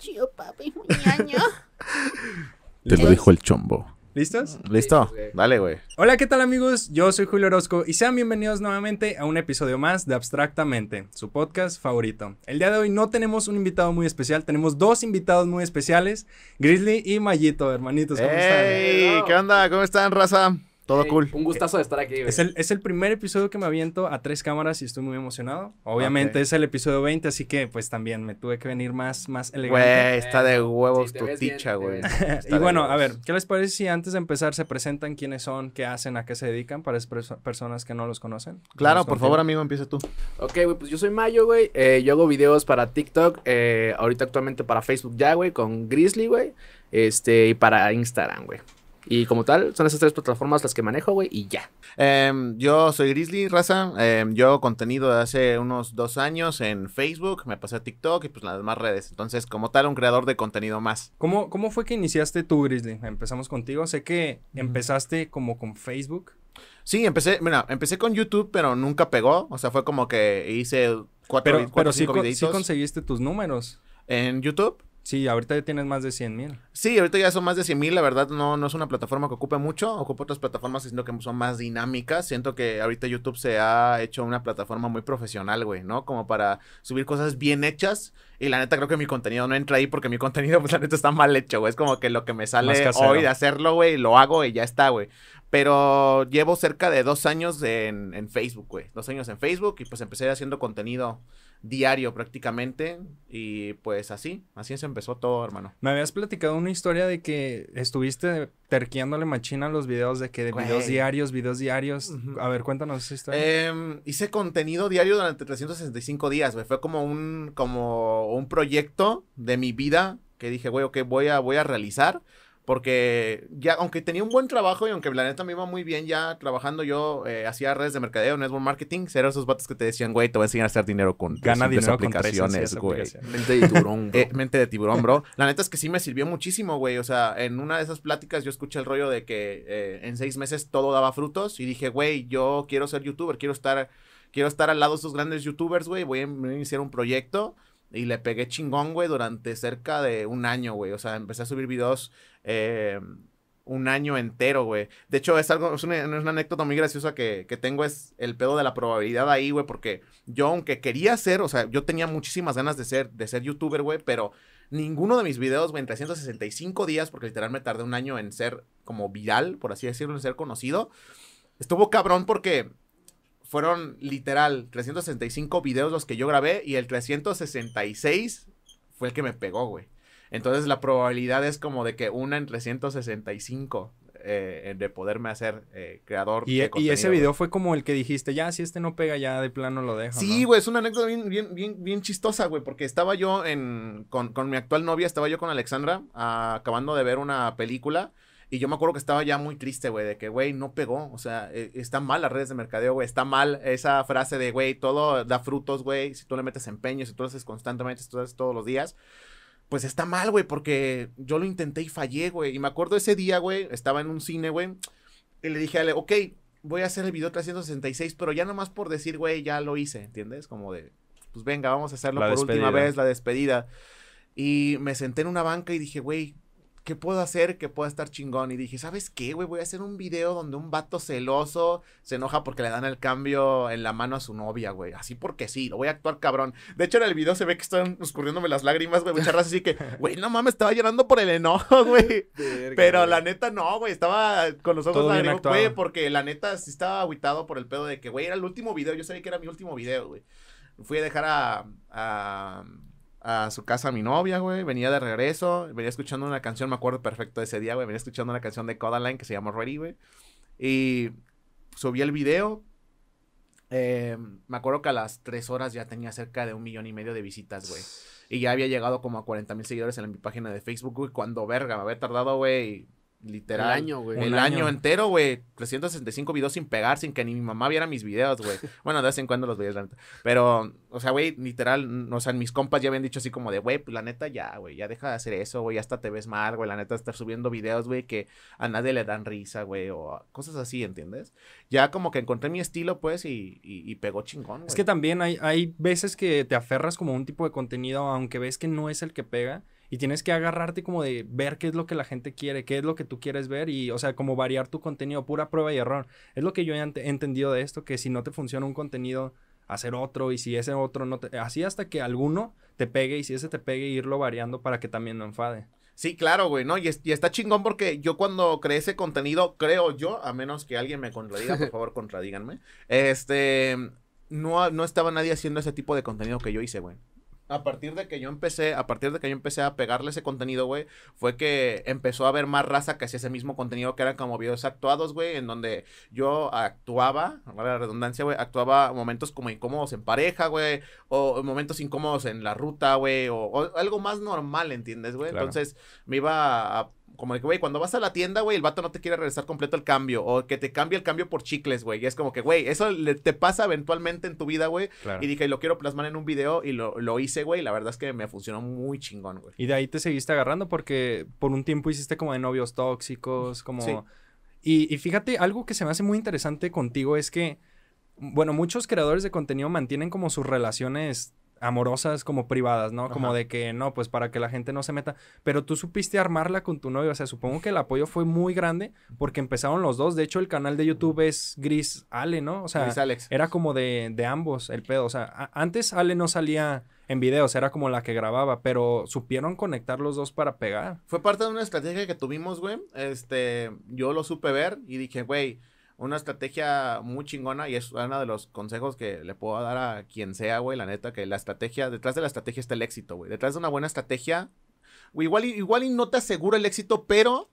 chido, papi, muñaño. Te lo dijo el chombo. ¿Listos? ¿Listo? Sí, güey. Dale, güey. Hola, ¿qué tal amigos? Yo soy Julio Orozco y sean bienvenidos nuevamente a un episodio más de Abstractamente, su podcast favorito. El día de hoy no tenemos un invitado muy especial, tenemos dos invitados muy especiales, Grizzly y Mayito, hermanitos, ¿cómo están? ¿Qué onda? ¿Cómo están, raza? Todo cool. Un gustazo de estar aquí, güey. Es el, es el primer episodio que me aviento a tres cámaras y estoy muy emocionado. Obviamente es el episodio 20, así que pues también me tuve que venir más, más Güey, elegante. está de huevos Sí, tu ticha, güey. Y bueno, a ver, ¿qué les parece si antes de empezar se presentan quiénes son, qué hacen, a qué se dedican para personas que no los conocen? Claro, por favor, amigo, empieza tú. Ok, güey, pues yo soy Mayo, güey. Eh, yo hago videos para TikTok. eh, ahorita actualmente para Facebook ya, güey, con Grizzly, güey. Este, y para Instagram, güey. Y como tal, son esas tres plataformas las que manejo, güey, y ya. Em, yo soy Grizzly, raza. Em, yo hago contenido de hace unos dos años en Facebook, me pasé a TikTok y pues las demás redes. Entonces, como tal, un creador de contenido más. ¿Cómo, ¿Cómo fue que iniciaste tú, Grizzly? Empezamos contigo. Sé que empezaste como con Facebook. Sí, empecé, mira, empecé con YouTube, pero nunca pegó. O sea, fue como que hice cuatro, Pero, cuatro pero o sí, cinco sí videitos conseguiste tus números. en YouTube. Sí, ahorita ya tienes más de 100 mil. Sí, ahorita ya son más de 100 mil, la verdad no, no es una plataforma que ocupe mucho, ocupa otras plataformas siento que son más dinámicas, siento que ahorita YouTube se ha hecho una plataforma muy profesional, güey, ¿no? Como para subir cosas bien hechas y la neta creo que mi contenido no entra ahí porque mi contenido pues la neta está mal hecho, güey, es como que lo que me sale hoy de hacerlo, güey, lo hago y ya está, güey. Pero llevo cerca de dos años en, en Facebook, güey, dos años en Facebook y pues empecé haciendo contenido diario prácticamente y pues así, así se empezó todo, hermano. Me habías platicado una historia de que estuviste terqueándole machina los videos de que de videos diarios, videos diarios. A ver, cuéntanos esa historia. Em, hice contenido diario durante 365 días, güey. Fue como un, como un proyecto de mi vida que dije, güey, ok, voy a, voy a realizar. Porque ya, aunque tenía un buen trabajo y aunque la neta me iba muy bien ya trabajando, yo eh, hacía redes de mercadeo, network marketing, eran esos vatos que te decían, güey, te voy a enseñar a hacer dinero con Gana dinero con aplicaciones, sencillas güey. Mente de tiburón, bro. Eh, mente de tiburón, bro. La neta es que sí me sirvió muchísimo, güey. O sea, en una de esas pláticas yo escuché el rollo de que eh, en seis meses todo daba frutos y dije, güey, yo quiero ser youtuber, quiero estar, quiero estar al lado de esos grandes youtubers, güey. Voy a in- iniciar un proyecto y le pegué chingón, güey, durante cerca de un año, güey. O sea, empecé a subir videos eh, un año entero, güey. De hecho, es algo, es una, anécdota muy graciosa que, que tengo, es el pedo de la probabilidad ahí, güey, porque yo, aunque quería ser, o sea, yo tenía muchísimas ganas de ser, de ser youtuber, güey, pero ninguno de mis videos, güey, en 365 días, porque literal me tardé un año en ser como viral, por así decirlo, en ser conocido, estuvo cabrón porque fueron literal 365 videos los que yo grabé y el 366 fue el que me pegó, güey. Entonces la probabilidad es como de que una en 365 eh, de poderme hacer eh, creador. Y, de y ese video fue como el que dijiste, ya, si este no pega, ya de plano lo dejo. Sí, ¿no? güey, es una anécdota bien, bien, bien, bien chistosa, güey, porque estaba yo en, con, con mi actual novia, estaba yo con Alexandra, ah, acabando de ver una película, y yo me acuerdo que estaba ya muy triste, güey, de que, güey, no pegó, o sea, eh, está mal las redes de mercadeo, güey, está mal esa frase de, güey, todo da frutos, güey, si tú le metes empeño, si tú lo haces constantemente, si tú lo haces todos los días, pues está mal, güey, porque yo lo intenté y fallé, güey, y me acuerdo ese día, güey, estaba en un cine, güey, y le dije a Ale, ok, voy a hacer el video 366, pero ya nomás por decir, güey, ya lo hice, ¿entiendes? Como de, pues venga, vamos a hacerlo La por última vez, la despedida. Y me senté en una banca y dije, güey, ¿qué puedo hacer que pueda estar chingón? Y dije, ¿sabes qué, güey? Voy a hacer un video donde un vato celoso se enoja porque le dan el cambio en la mano a su novia, güey. Así porque sí, lo voy a actuar cabrón. De hecho, en el video se ve que están escurriéndome las lágrimas, güey. Muchas así que, güey, no mames, estaba llorando por el enojo, güey. Pero la neta no, güey, estaba con los ojos lágrimas, güey, porque la neta sí estaba aguitado por el pedo de que, güey, era el último video, yo sabía que era mi último video, güey. Fui a dejar a, a, a su casa a mi novia, güey, venía de regreso, venía escuchando una canción, me acuerdo perfecto de ese día, güey, venía escuchando una canción de Codaline que se llama Ready, güey, y subí el video, eh, me acuerdo que a las tres horas ya tenía cerca de un millón y medio de visitas, güey. Y ya había llegado como a 40 mil seguidores en mi página de Facebook, güey. Cuando verga, me había tardado, güey, literal. El año, güey. El Un año año. entero, güey. 365 videos sin pegar, sin que ni mi mamá viera mis videos, güey. Bueno, de vez en cuando los veía, la neta. Pero, o sea, güey, literal, o sea, mis compas ya habían dicho así como de, güey, pues la neta ya, güey, ya deja de hacer eso, güey, hasta te ves mal, güey, la neta estar subiendo videos, güey, que a nadie le dan risa, güey, o cosas así, ¿entiendes? Ya como que encontré mi estilo, pues, y, y, y pegó chingón, güey. Es que también hay, hay veces que te aferras como a un tipo de contenido, aunque ves que no es el que pega. Y tienes que agarrarte como de ver qué es lo que la gente quiere, qué es lo que tú quieres ver y, o sea, como variar tu contenido, pura prueba y error. Es lo que yo he ent- entendido de esto, que si no te funciona un contenido, hacer otro y si ese otro no te... Así hasta que alguno te pegue y si ese te pegue, irlo variando para que también no enfade. Sí, claro, güey, ¿no? Y, es- y está chingón porque yo cuando creé ese contenido, creo yo, a menos que alguien me contradiga, por favor, contradíganme, este, no, no estaba nadie haciendo ese tipo de contenido que yo hice, güey. A partir de que yo empecé, a partir de que yo empecé a pegarle ese contenido, güey, fue que empezó a haber más raza que hacía ese mismo contenido que eran como videos actuados, güey, en donde yo actuaba, la redundancia, güey, actuaba momentos como incómodos en pareja, güey, o momentos incómodos en la ruta, güey, o, o algo más normal, ¿entiendes, güey? Claro. Entonces me iba a, como de que, güey, cuando vas a la tienda, güey, el vato no te quiere regresar completo el cambio, o que te cambie el cambio por chicles, güey, y es como que, güey, eso le- te pasa eventualmente en tu vida, güey, Claro. y dije, lo quiero plasmar en un video, y lo, lo hice, güey, y la verdad es que me funcionó muy chingón, güey. Y de ahí te seguiste agarrando porque por un tiempo hiciste como de novios tóxicos, como... Sí. Y, y fíjate, algo que se me hace muy interesante contigo es que, bueno, muchos creadores de contenido mantienen como sus relaciones amorosas como privadas, ¿no? Como de que no, pues para que la gente no se meta. Pero tú supiste armarla con tu novio. O sea, supongo que el apoyo fue muy grande porque empezaron los dos. De hecho, el canal de YouTube es Gris Ale, ¿no? O sea, Alex. era como de, de ambos el pedo. O sea, antes Ale no salía en videos, era como la que grababa, pero supieron conectar los dos para pegar. Fue parte de una estrategia que tuvimos, güey. Este, yo lo supe ver y dije, güey, una estrategia muy chingona y es uno de los consejos que le puedo dar a quien sea, güey, la neta, que la estrategia, detrás de la estrategia está el éxito, güey. Detrás de una buena estrategia, güey, igual, igual y no te asegura el éxito, pero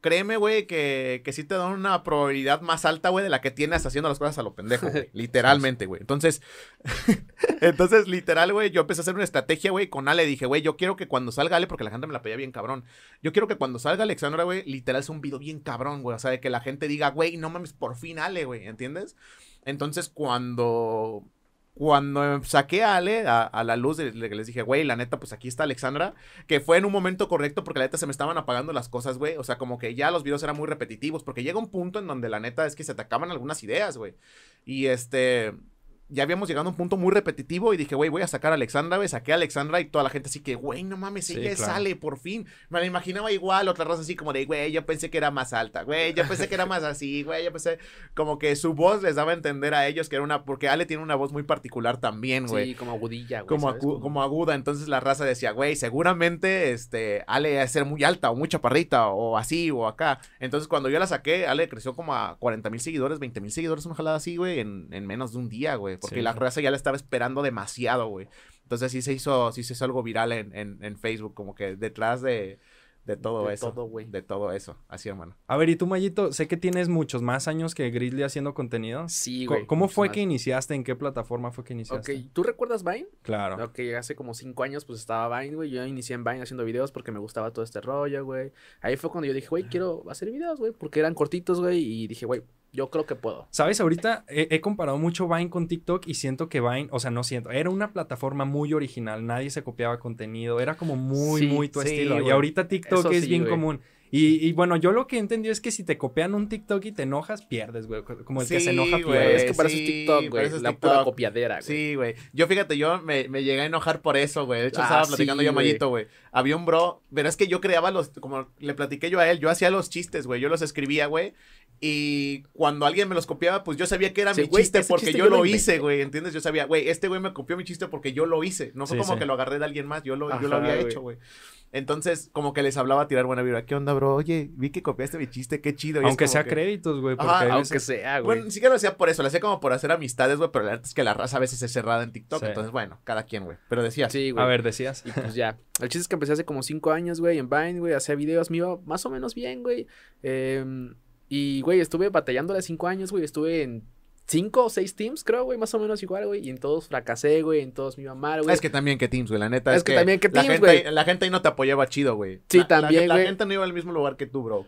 créeme, güey, que, que sí te da una probabilidad más alta, güey, de la que tienes haciendo las cosas a lo pendejo, güey. Literalmente, güey. Entonces, entonces, literal, güey, yo empecé a hacer una estrategia, güey, con Ale. Dije, güey, yo quiero que cuando salga Ale, porque la gente me la pedía bien cabrón. Yo quiero que cuando salga Alexandra, güey, literal es un video bien cabrón, güey. O sea, de que la gente diga, güey, no mames, por fin Ale, güey, ¿entiendes? Entonces, cuando. Cuando saqué a Ale a, la luz, de- les dije, güey, la neta, pues aquí está Alexandra, que fue en un momento correcto porque la neta se me estaban apagando las cosas, güey. O sea, como que ya los videos eran muy repetitivos, porque llega un punto en donde la neta es que se te acaban algunas ideas, güey. Y este, ya habíamos llegado a un punto muy repetitivo y dije, güey, voy a sacar a Alexandra, güey, saqué a Alexandra y toda la gente así que, güey, no mames, Sí, ella claro. sale, por fin. Me la imaginaba igual, otra raza así como de, güey, yo pensé que era más alta, güey, yo pensé que era más así, güey, yo pensé, como que su voz les daba a entender a ellos que era una, porque Ale tiene una voz muy particular también, güey. Sí, como agudilla, güey. Como, aguda, entonces la raza decía, güey, seguramente este, Ale va a ser muy alta o muy chaparrita o así o acá. Entonces cuando yo la saqué, Ale creció como a 40 mil seguidores, 20 mil seguidores, una jalada así, güey, en, en menos de un día, güey. Porque Sí. la raza ya la estaba esperando demasiado, güey. Entonces sí se hizo, sí se hizo algo viral en, en, en Facebook, como que detrás de, de todo De eso. todo, güey. De todo eso, así, hermano. A ver, y tú, Mayito, sé que tienes muchos más años que Grizzly haciendo contenido. Sí, güey. ¿Cómo fue más. que iniciaste? ¿En qué plataforma fue que Ok, iniciaste? ¿tú recuerdas Vine? Claro. Ok, hace como cinco años pues estaba Vine, güey. Yo inicié en Vine haciendo videos porque me gustaba todo este rollo, güey. Ahí fue cuando yo dije, güey, quiero hacer videos, güey, porque eran cortitos, güey. Y dije, güey, yo creo que puedo. Sabes, ahorita he, he comparado mucho Vine con TikTok y siento que Vine, o sea, no siento, era una plataforma muy original, nadie se copiaba contenido, era como muy, Sí, muy tu sí, estilo. Y ahorita TikTok Eso es sí, bien común. Y, y bueno, yo lo que he entendido es que si te copian un TikTok y te enojas, pierdes, güey. Como el que se enoja, güey. pierde. es que para eso sí, es TikTok, güey. La pura TikTok. copiadera, güey. Sí, güey. Yo fíjate, yo me, me llegué a enojar por eso, güey. De hecho, Ah, estaba platicando sí, yo a güey. Mayito, güey. Había un bro, pero es que yo creaba los, como le platiqué yo a él, yo hacía los chistes, güey. Yo los escribía, güey. Y cuando alguien me los copiaba, pues yo sabía que era Sí, mi chiste porque chiste yo, yo lo hice, güey. ¿Entiendes? Yo sabía, güey, este güey me copió mi chiste porque yo lo hice. No fue Sí, como sí. que lo agarré de alguien más, yo lo, yo lo había hecho, güey. Entonces, como que les hablaba a tirar buena vibra. ¿Qué onda, bro? Oye, vi que copiaste mi chiste, qué chido. Y Aunque sea que- créditos, güey. Ajá, Aunque veces- sea, güey. bueno, ni siquiera lo hacía por eso, lo hacía como por hacer amistades, güey, pero la verdad es que la raza a veces es cerrada en TikTok, Sí. entonces bueno, cada quien, güey. Pero decía, sí, güey. A ver, decías. Y pues ya. El chiste es que empecé hace como cinco años, güey, en Vine, güey. Hacía videos, me iba más o menos bien, güey. Em, y, güey, estuve batallándole cinco años, güey. Estuve en cinco o seis teams, creo, güey, más o menos igual, güey. Y en todos fracasé, güey. En todos me iba mal, güey. es que también que Teams, güey, la neta. Es Es, que que, también que la Teams, güey. La gente ahí no te apoyaba chido, güey. Sí, La- la- también, La, güey. gente no iba al mismo lugar que tú, bro.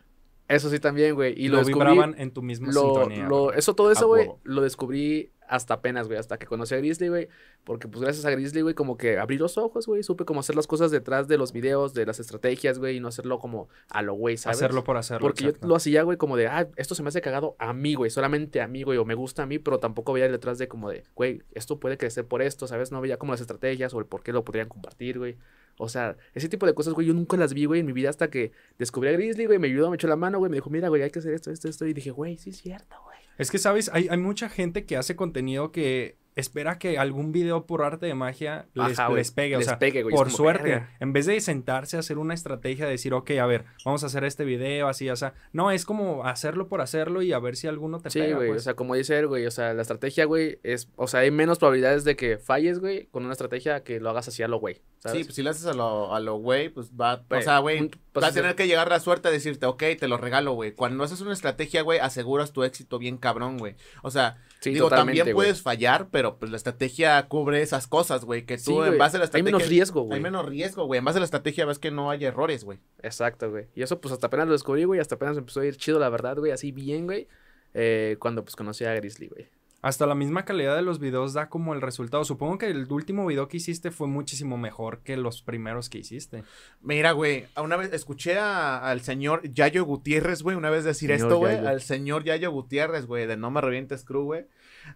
Eso sí también, güey. Y lo, lo descubrí. vibraban en tu misma lo, sintonía. lo- eso, todo eso, güey, lo descubrí hasta apenas, güey, hasta que conocí a Grizzly, güey, porque pues gracias a Grizzly, güey, como que abrí los ojos, güey, supe cómo hacer las cosas detrás de los videos, de las estrategias, güey, y no hacerlo como a lo güey, ¿sabes? Hacerlo por hacerlo. Porque exacto. yo lo hacía, güey, como de, ah, esto se me hace cagado a mí, güey, solamente a mí, güey, o me gusta a mí, pero tampoco veía detrás de como de, güey, esto puede crecer por esto, ¿sabes? No veía como las estrategias o el por qué lo podrían compartir, güey. O sea, ese tipo de cosas, güey, yo nunca las vi, güey, en mi vida hasta que descubrí a Grizzly, güey, me ayudó, me echó la mano, güey, me dijo, mira, güey, hay que hacer esto, esto, esto. Y dije, güey, sí es cierto, güey. Es que, ¿sabes? Hay, hay mucha gente que hace contenido que espera que algún video por arte de magia les, Ajá, güey, les pegue. O sea, pegue, güey, por suerte, verga. en vez de sentarse a hacer una estrategia, decir, ok, a ver, vamos a hacer este video, así, o sea, no, es como hacerlo por hacerlo y a ver si alguno te Sí, pega. güey, pues. o sea, como dice él, güey, o sea, la estrategia, güey, es, o sea, hay menos probabilidades de que falles, güey, con una estrategia que lo hagas así a lo güey, ¿sabes? Sí, pues si lo haces a lo, a lo güey, pues va, o Güey, sea, güey, pues, va a tener que llegar la suerte a decirte, ok, te lo regalo, güey. Cuando haces una estrategia, güey, aseguras tu éxito bien cabrón, güey. O sea, Sí, digo, también puedes fallar, pero pues la estrategia cubre esas cosas, güey, que Sí, tú en güey, base a la Hay estrategia... menos riesgo, güey. Hay menos riesgo, güey. En base a la estrategia ves que no hay errores, güey. Exacto, güey. Y eso, pues, hasta apenas lo descubrí, güey, hasta apenas empezó a ir chido, la verdad, güey, así bien, güey, eh, cuando, pues, conocí a Grizzly, güey. Hasta la misma calidad de los videos da como el resultado. Supongo que el último video que hiciste fue muchísimo mejor que los primeros que hiciste. Mira, güey, una vez escuché a- al señor Yayo Gutiérrez, güey, una vez decir Señor esto, güey, al señor Yayo Gutiérrez, güey, de No Me Revientes Crew, güey,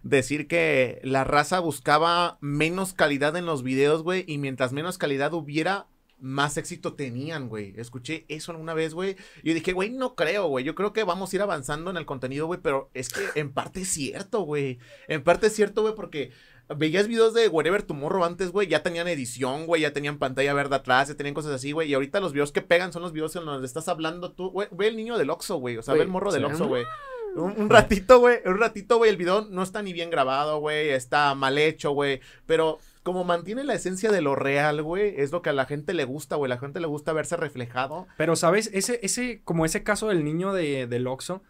decir que la raza buscaba menos calidad en los videos, güey, y mientras menos calidad hubiera, más éxito tenían, güey. Escuché eso alguna vez, güey, y dije, güey, no creo, güey, yo creo que vamos a ir avanzando en el contenido, güey, pero es que en parte es cierto, güey, en parte es cierto, güey, porque... Veías videos de Wherever Tomorrow antes, güey, ya tenían edición, güey, ya tenían pantalla verde atrás, ya tenían cosas así, güey, y ahorita los videos que pegan son los videos en donde estás hablando tú, güey, ve el niño del Oxxo, güey, o sea, ve el morro del sí. Oxxo, güey. Un, un ratito, güey, un ratito, güey, el video no está ni bien grabado, güey, está mal hecho, güey, pero como mantiene la esencia de lo real, güey, es lo que a la gente le gusta, güey, la gente le gusta verse reflejado. Pero, ¿sabes? Ese, ese, como ese caso del niño de, del Oxxo,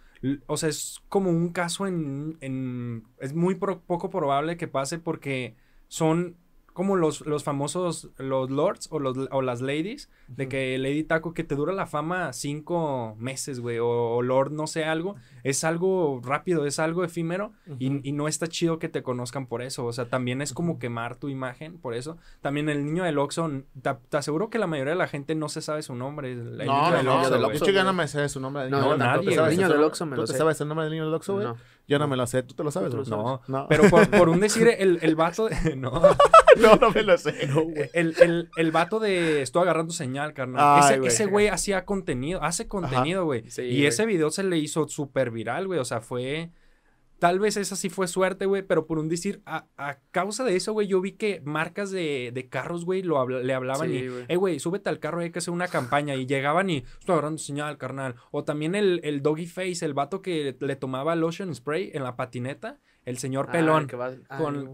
o sea, es como un caso en, es muy poco probable que pase porque son como los, los famosos, los lords o, los, o las ladies, de que Lady Taco que te dura la fama cinco meses, güey, o, o lord no sé algo, es algo rápido, es algo efímero y, y no está chido que te conozcan por eso, o sea, también es como quemar tu imagen por eso. También el niño del Oxxo, te, te aseguro que la mayoría de la gente no se sabe su nombre. El, el no, niño no, del no, Oxxo, de hecho ya no me sé su nombre. No, no, Oxxo. nadie, ¿Tú el niño del? Oxxo me ¿Tú lo te sé. sabes el nombre del niño del Oxxo, güey? No. Yo no me lo sé, ¿tú te lo sabes? ¿Tú te lo? No, no. pero por, por un decir, el, el vato de... No, no, no me lo sé. el, el, el vato de... Estoy agarrando señal, carnal. Ay, ese güey. ese güey hacía contenido, hace contenido, güey. Sí, y güey. ese video se le hizo súper viral, güey. O sea, fue... Tal vez esa sí fue suerte, güey, pero por un decir, a, a causa de eso, güey, yo vi que marcas de, de carros, güey, lo habla- le hablaban Sí, y, eh, güey, súbete al carro, hay que hacer una campaña. Y llegaban y, estoy agarrando señal, carnal. O también el, el Doggy Face, el vato que le tomaba lotion spray en la patineta, el señor Ah, pelón. que va- con-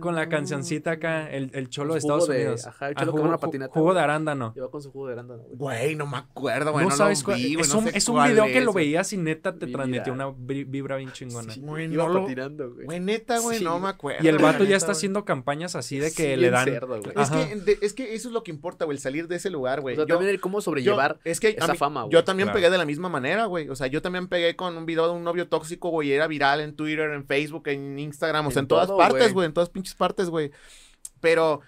Con la cancioncita acá, el, el cholo de Con Estados de- Unidos. ajá, el Ah, cholo con jugo, una ju- patineta, Jugo de arándano. Lleva con su jugo de arándano, güey. Güey, no me acuerdo, güey. No, No, sabes lo cuál. vi, es no un, sé es un cuál video que lo veías y neta te transmitía viral. una vi- vibra bien chingona. Sí, Güey, Iba no lo- patinando, güey. Güey, neta, güey, Sí, no me acuerdo. Y el vato ya neta, está güey. haciendo campañas así de Sí, que le dan. cerdo, güey. Es que, de- es que eso es lo que importa, güey, el salir de ese lugar, O güey. sea, Yo- también el cómo sobrellevar es que esa fama, güey. Yo también pegué de la misma manera, güey. O sea, yo también pegué con un video de un novio tóxico, güey. y Era viral en Twitter, en Facebook, en Instagram, o sea, En en, todas todo, partes, güey. En todas pinches partes, güey. Pero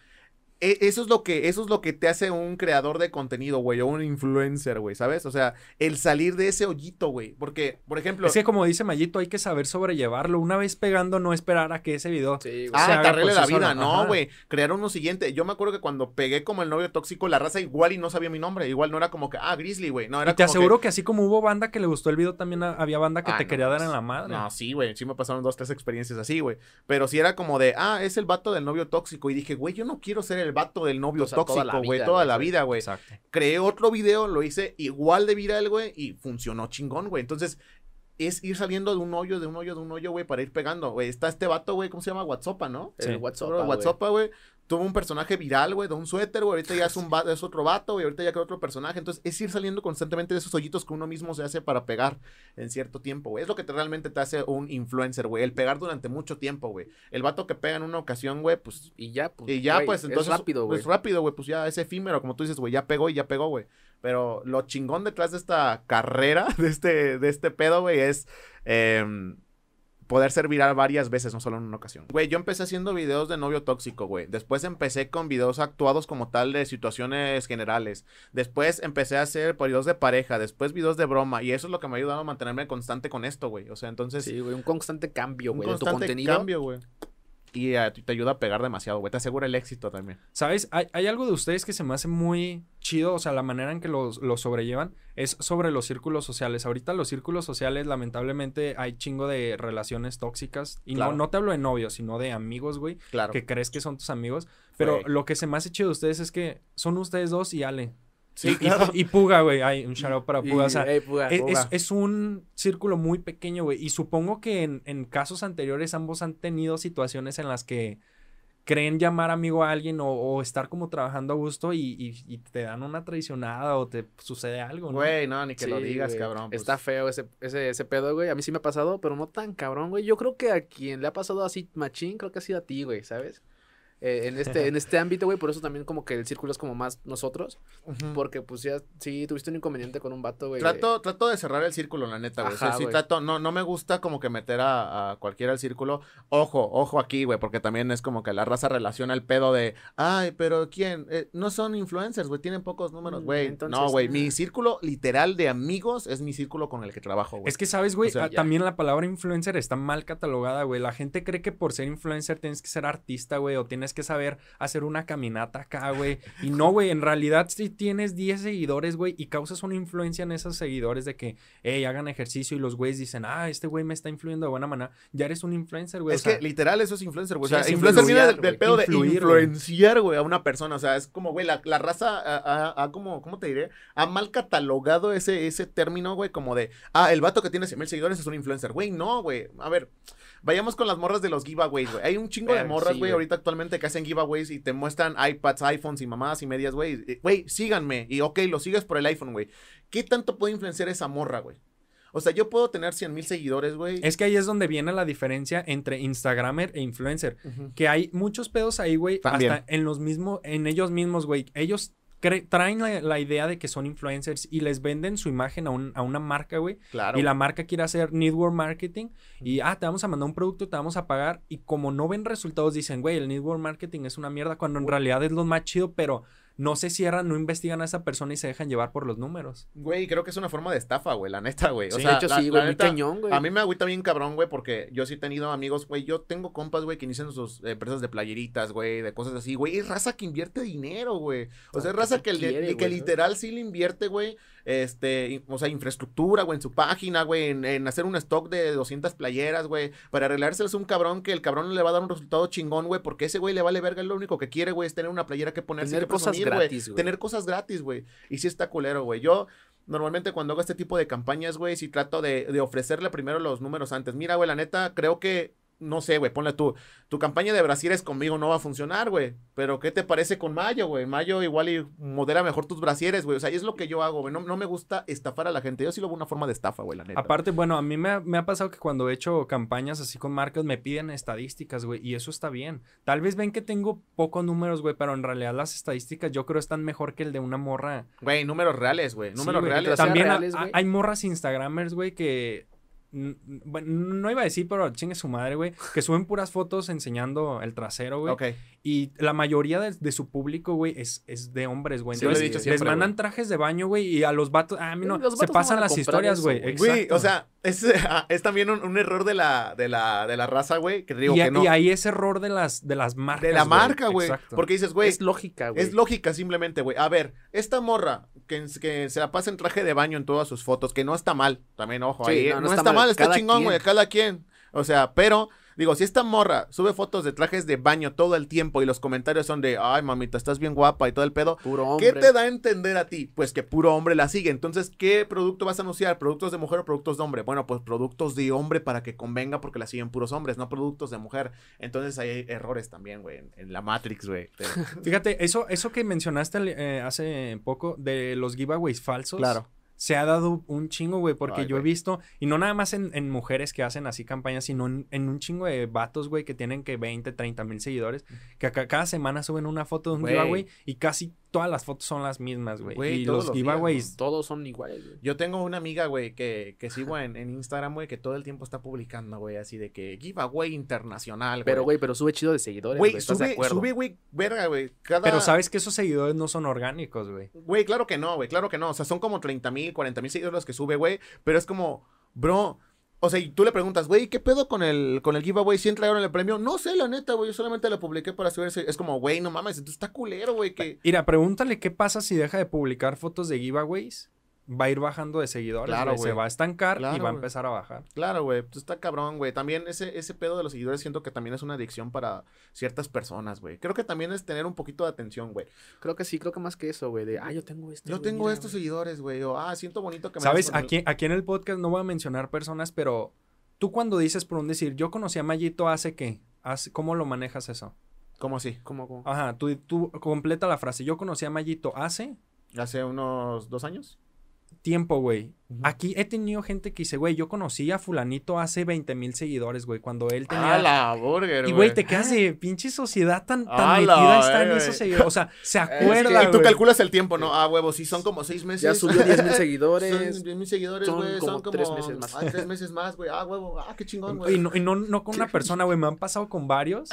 eso es lo que, eso es lo que te hace un creador de contenido, güey, o un influencer, güey, ¿sabes? O sea, el salir de ese hoyito, güey. Porque, por ejemplo. Es que como dice Mayito, hay que saber sobrellevarlo. Una vez pegando, no esperar a que ese video. Sí. Ah, se haga te arregle por la vida. solo. No, güey. Crear uno siguiente. Yo me acuerdo que cuando pegué como el novio tóxico, la raza igual y no sabía mi nombre. Igual no era como que, ah, Grizzly, güey. No, era Y te como aseguro que... así como hubo banda que le gustó el video, también ha- había banda que Ah, te no quería dar mames. en la madre. No, sí, güey. Sí me pasaron dos, tres experiencias así, güey. Pero sí era como de, ah, es el vato del novio tóxico. Y dije, güey, yo no quiero ser el vato del novio O sea, tóxico, güey. vida, Toda la vida, güey. Exacto. Creé otro video, lo hice igual de viral, güey. Y funcionó chingón, güey. Entonces, es ir saliendo de un hoyo, de un hoyo, de un hoyo, güey, para ir pegando, güey. Está este vato, güey, ¿cómo se llama? WhatsApp, ¿no? El Sí. Güey. WhatsApp, güey. Tuvo un personaje viral, güey, de un suéter, güey. Ahorita ya es, un va- es otro vato, güey. Ahorita ya crea otro personaje. Entonces, es ir saliendo constantemente de esos hoyitos que uno mismo se hace para pegar en cierto tiempo, güey. Es lo que te, realmente te hace un influencer, güey. El pegar durante mucho tiempo, güey. El vato que pega en una ocasión, güey, pues. Y ya, pues. Y ya, güey, pues, entonces. Es rápido, güey. Pues rápido, güey. Pues ya es efímero, como tú dices, güey. Ya pegó y ya pegó, güey. Pero lo chingón detrás de esta carrera, de este, de este pedo, güey, es. em, poder ser viral varias veces, no solo en una ocasión. Güey, yo empecé haciendo videos de novio tóxico, güey. Después empecé con videos actuados como tal de situaciones generales. Después empecé a hacer videos de pareja, después videos de broma. Y eso es lo que me ha ayudado a mantenerme constante con esto, güey. O sea, entonces... Sí, güey. Un constante cambio, un güey. De tu constante contenido. cambio, güey. Y eh, te ayuda a pegar demasiado, güey. Te asegura el éxito también. ¿Sabes? Hay, hay algo de ustedes que se me hace muy chido, o sea, la manera en que los, los sobrellevan es sobre los círculos sociales. Ahorita los círculos sociales, lamentablemente, hay chingo de relaciones tóxicas. Y Claro. no, no te hablo de novios, sino de amigos, güey, Claro. que crees que son tus amigos. Pero lo que se me hace chido de ustedes es que son ustedes dos y Ale. Sí, y, y- claro. y Puga, güey. Hay un shout out para Y- Puga. O sea, ey, Puga, es, Puga. es- es un círculo muy pequeño, güey. Y supongo que en, en casos anteriores ambos han tenido situaciones en las que creen llamar amigo a alguien o, o estar como trabajando a gusto y, y- y te dan una traicionada o te sucede algo, ¿no? Güey, no, ni que lo digas, güey. cabrón. pues. Está feo ese, ese, ese pedo, güey. A mí sí me ha pasado, pero no tan cabrón, güey. Yo creo que a quien le ha pasado así machín, creo que ha sido a ti, güey, ¿sabes? Eh, en, este, en este ámbito, güey, por eso también como que el círculo es como más nosotros. Porque pues ya, sí, tuviste un inconveniente con un vato, güey. Trato, trato de cerrar el círculo, la neta, güey. O sea, sí trato, no, no me gusta como que meter a, a cualquiera al círculo. Ojo, ojo aquí, güey, porque también es como que la raza relaciona el pedo de, ay, pero ¿quién? Eh, no son influencers, güey, tienen pocos números, Mm, güey. no, güey, ah. mi círculo literal de amigos es mi círculo con el que trabajo, güey. Es que, ¿sabes, güey? O sea, Ah. También la palabra influencer está mal catalogada, güey. La gente cree que por ser influencer tienes que ser artista, güey, o tienes que saber hacer una caminata acá, güey. Y no, güey, en realidad si tienes 10 seguidores, güey, y causas una influencia en esos seguidores de que, hey, hagan ejercicio y los güeyes dicen, ah, este güey me está influyendo de buena manera, ya eres un influencer, güey. Es o sea, que literal eso es influencer, güey. Sí, o sea, es influencer viene influenciar, del, pedo de influir, influenciar, güey, a una persona. O sea, es como, güey, la, la raza ha, como, ¿cómo te diré? Ha mal catalogado ese, ese término, güey, como de, ah, el vato que tiene 100 mil seguidores es un influencer. Güey, no, güey. A ver, vayamos con las morras de los giveaways, güey. Hay un chingo de morras, güey. ahorita actualmente que hacen giveaways y te muestran iPads, iPhones y mamadas y medias, güey. Güey, síganme. Y ok, lo sigues por el iPhone, güey. ¿Qué tanto puede influenciar esa morra, güey? O sea, yo puedo tener 100 mil seguidores, güey. es que ahí es donde viene la diferencia entre Instagramer e influencer. Que hay muchos pedos ahí, güey. Hasta en los mismos, en ellos mismos, güey. Ellos traen la, la idea de que son influencers y les venden su imagen a, un- a una marca, güey. Claro. Y la marca quiere hacer network marketing. Y, ah, te vamos a mandar un producto, te vamos a pagar. Y como no ven resultados, dicen, güey, el network marketing es una mierda. Cuando en realidad es lo más chido, pero no se cierran, no investigan a esa persona y se dejan llevar por los números. Güey, creo que es una forma de estafa, güey, la neta, güey. O Sí, sea, de hecho, la- sí, güey, cañón, güey. A mí me agüita bien cabrón, güey, porque yo sí he tenido amigos, güey. Yo tengo compas, güey, que inician sus eh, empresas de playeritas, güey, de cosas así, güey. Es raza que invierte dinero, güey. O sea, es Ah, raza que que, sí le- quiere, que güey, ¿no? literal sí le invierte, güey. Este, o sea, infraestructura, güey, en su página, güey, en, en hacer un stock de 200 playeras, güey, para arreglárselas a un cabrón que el cabrón le va a dar un resultado chingón, güey, porque ese güey le vale verga, lo único que quiere, güey, es tener una playera que ponerse Tener que cosas presumir, gratis, güey. Tener cosas gratis, güey. Y sí está culero, güey. Yo normalmente cuando hago este tipo de campañas, güey, sí trato de, de ofrecerle primero los números antes. Mira, güey, la neta, creo que, no sé, güey, ponle tú, tu campaña de brasieres conmigo no va a funcionar, güey. Pero ¿qué te parece con Mayo, güey? Mayo igual y modera mejor tus brasieres, güey. O sea, y es lo que yo hago, güey. No, no me gusta estafar a la gente. Yo sí lo veo una forma de estafa, güey, la neta. Aparte, bueno, a mí me ha, me ha pasado que cuando he hecho campañas así con marcas me piden estadísticas, güey, y eso está bien. Tal vez ven que tengo pocos números, güey, pero en realidad las estadísticas yo creo están mejor que el de una morra. Güey, números reales, güey. Sí, Números reales. También reales, hay morras Instagramers, güey, que... no iba a decir, pero chingue su madre, güey. Que suben puras fotos enseñando el trasero, güey. Ok. Y la mayoría de, de su público, güey, es, es de hombres, güey. Sí, lo he Entonces, dicho les mandan güey. trajes de baño, güey, y a los vatos, ah, a mí no, Los se no pasan las historias, eso, güey. güey. O sea, es, ah, es también un, un error de la, de la, de la raza, güey. Que te digo y, que no. y ahí es error de las, de las marcas. de la marca, güey. Exacto. Porque dices, güey, es lógica, güey. Es lógica simplemente, güey. A ver, esta morra que, que se la pasa en traje de baño en todas sus fotos, que no está mal, también, ojo, Sí, ahí. no, No, no está, está mal, mal, está cada chingón, quien. güey, cada quien. O sea, pero, digo, si esta morra sube fotos de trajes de baño todo el tiempo y los comentarios son de, ay, mamita, estás bien guapa y todo el pedo, Puro hombre. ¿Qué te da a entender a ti? Pues que puro hombre la sigue. Entonces, ¿qué producto vas a anunciar? ¿Productos de mujer o productos de hombre? Bueno, pues productos de hombre para que convenga porque la siguen puros hombres, no productos de mujer. Entonces hay errores también, güey, en, en la Matrix, güey. Fíjate, eso, eso que mencionaste eh, hace poco de los giveaways falsos. Claro. Se ha dado un chingo, güey, porque Ay, yo he visto, y no nada más en, en mujeres que hacen así campañas, sino en, en un chingo de vatos, güey, que tienen que 20, 30 mil seguidores, que acá cada semana suben una foto de un Güey. giveaway y casi todas las fotos son las mismas, güey. Güey, Y todos los los días, giveaways, Todos son iguales, güey. Yo tengo una amiga, güey, que, que sigo en, en Instagram, güey, que todo el tiempo está publicando, güey, así de que giveaway internacional, Pero, güey, pero sube chido de seguidores, Güey, güey. ¿Estás de sube, sube, güey, verga, güey. Cada... pero sabes que esos seguidores no son orgánicos, güey. Güey, claro que no, güey, claro que no. O sea, son como 30 mil, 40 mil seguidores los que sube, güey. Pero es como, bro, O sea, y tú le preguntas, güey, ¿qué pedo con el, con el giveaway? ¿Si entregaron el premio? No sé, la neta, güey. Yo solamente lo publiqué para saber si... Es como, güey, no mames, entonces está culero, güey, que... Mira, pregúntale qué pasa si deja de publicar fotos de giveaways. Va a ir bajando de seguidores, Claro, güey. Se va a estancar y va a güey. empezar a bajar. Claro, güey, pues está cabrón, güey. También ese, ese pedo de los seguidores siento que también es una adicción para ciertas personas, güey. Creo que también es tener un poquito de atención, güey. Creo que sí, creo que más que eso, güey. De, ah, yo tengo esto. Yo güey, tengo mira, estos güey". seguidores, güey. O, ah, siento bonito que me ¿Sabes? Aquí, aquí en el podcast no voy a mencionar personas, pero tú cuando dices por un decir, yo conocí a Mayito hace qué, Hace- ¿cómo lo manejas eso? ¿Cómo así? ¿Cómo, cómo? Ajá, tú, tú completa la frase, yo conocí a Mayito hace Hace unos dos años. Tiempo, güey. Aquí he tenido gente que dice, güey, yo conocí a fulanito hace 20 mil seguidores, güey, cuando él Ah, tenía... la burger, y, güey, te quedas de pinche sociedad tan, tan la metida está en esos seguidores. O sea, se que- acuerda, Y tú calculas el tiempo, ¿no? Ah, huevo, sí, son como seis meses. Ya subió 10 mil Son seguidores. 10 mil seguidores, son güey. como Son como tres meses más. Ah, tres meses más, güey. Ah, huevo. Ah, qué chingón, güey. Y no, y no, no con una persona, güey. Me han pasado con varios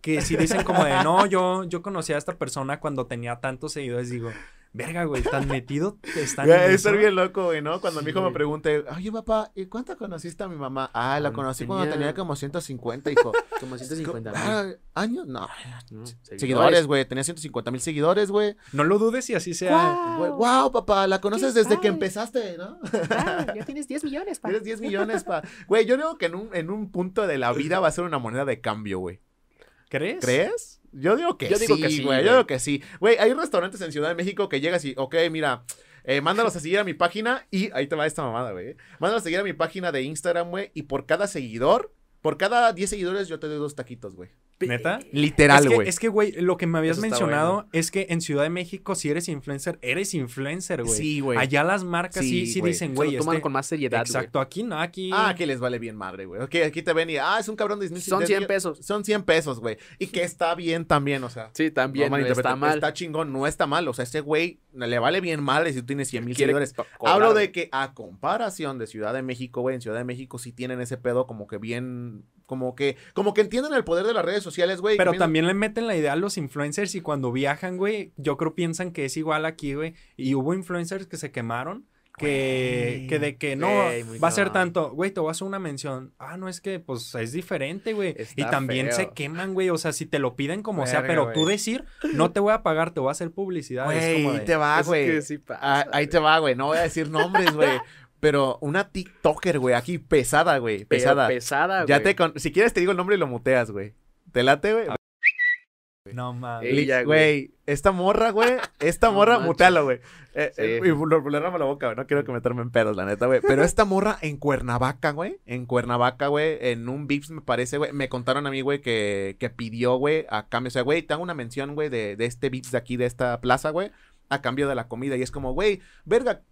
que si dicen como de, no, yo, yo conocí a esta persona cuando tenía tantos seguidores. Digo, verga, güey, tan metido te están Güey, en es ser eso?" bien loco, güey, ¿no? Cuando mi hijo me pregunte, oye, papá, ¿y cuánto conociste a mi mamá? Ah, la conocí cuando tenía- como 150, hijo. Como 150 mil. Ah, ¿Años? No. ¿no? Seguidores, güey. Tenía 150 mil seguidores, güey. No lo dudes y así sea. Güey, Wow, papá, la conoces desde que empezaste, ¿no? Ah, ya tienes 10 millones, pa. Tienes 10 millones, pa. Güey, yo digo que en un, en un punto de la vida va a ser una moneda de cambio, güey. ¿Crees? ¿Crees? Yo digo que Yo digo sí, que sí, güey. Yo digo que sí. Güey, hay restaurantes en Ciudad de México que llegas y, ok, mira, eh, mándalos a seguir a mi página y ahí te va esta mamada, güey. Mándalos a seguir a mi página de Instagram, güey, y por cada seguidor, por cada 10 seguidores yo te doy dos taquitos, güey. ¿Neta? Literal, es que, güey. es que, güey, lo que me habías mencionado bueno. es que en Ciudad de México, si eres influencer, eres influencer, güey. Sí, güey. Allá las marcas sí, Sí, sí güey. dicen, Se güey, lo toman este- con más seriedad, güey. Exacto, aquí no, aquí... Ah, que les vale bien madre, güey. Ok, aquí te ven y, ah, es un cabrón de 10 Son 100 pesos. Son 100 pesos, güey. Y que está bien también, o sea. Sí, también no no está mal. Está chingón, no está mal. O sea, ese güey le vale bien mal si tú tienes 100 mil seguidores. Hablo de que a comparación de Ciudad de México, güey, en Ciudad de México sí tienen ese pedo como que bien, como que, como que entienden el poder de las redes sociales, güey. Pero también le meten la idea a los influencers y cuando viajan, güey, yo creo piensan que es igual aquí, güey. Y hubo influencers que se quemaron. Que, que de que no, va a ser tanto, güey, te voy a hacer una mención. Ah, no, es que pues es diferente, güey. Y también se queman, güey. O sea, si te lo piden como sea, pero tú decir, no te voy a pagar, te voy a hacer publicidad. es ahí te va, güey. sí Ah, ahí te va, güey. No voy a decir nombres, güey. Pero una TikToker, güey, aquí pesada, güey. Pero Pesada. pesada, ya güey. te con... Si quieres te digo el nombre y lo muteas, güey. ¿Te late, güey? No mames. Güey. Esta morra, güey, esta No morra, mutealo, güey. Eh, Sí. eh, y lo- le ramo la boca, güey. No quiero que meterme en pedos, la neta, güey. Pero esta morra en Cuernavaca, güey. En Cuernavaca, güey. En un Vips, me parece, güey. Me contaron a mí, güey, que, que pidió, güey, a cambio. O sea, güey, te hago una mención, güey, de, de este Vips de aquí, de esta plaza, güey. A cambio de la comida. Y es como, güey, verga.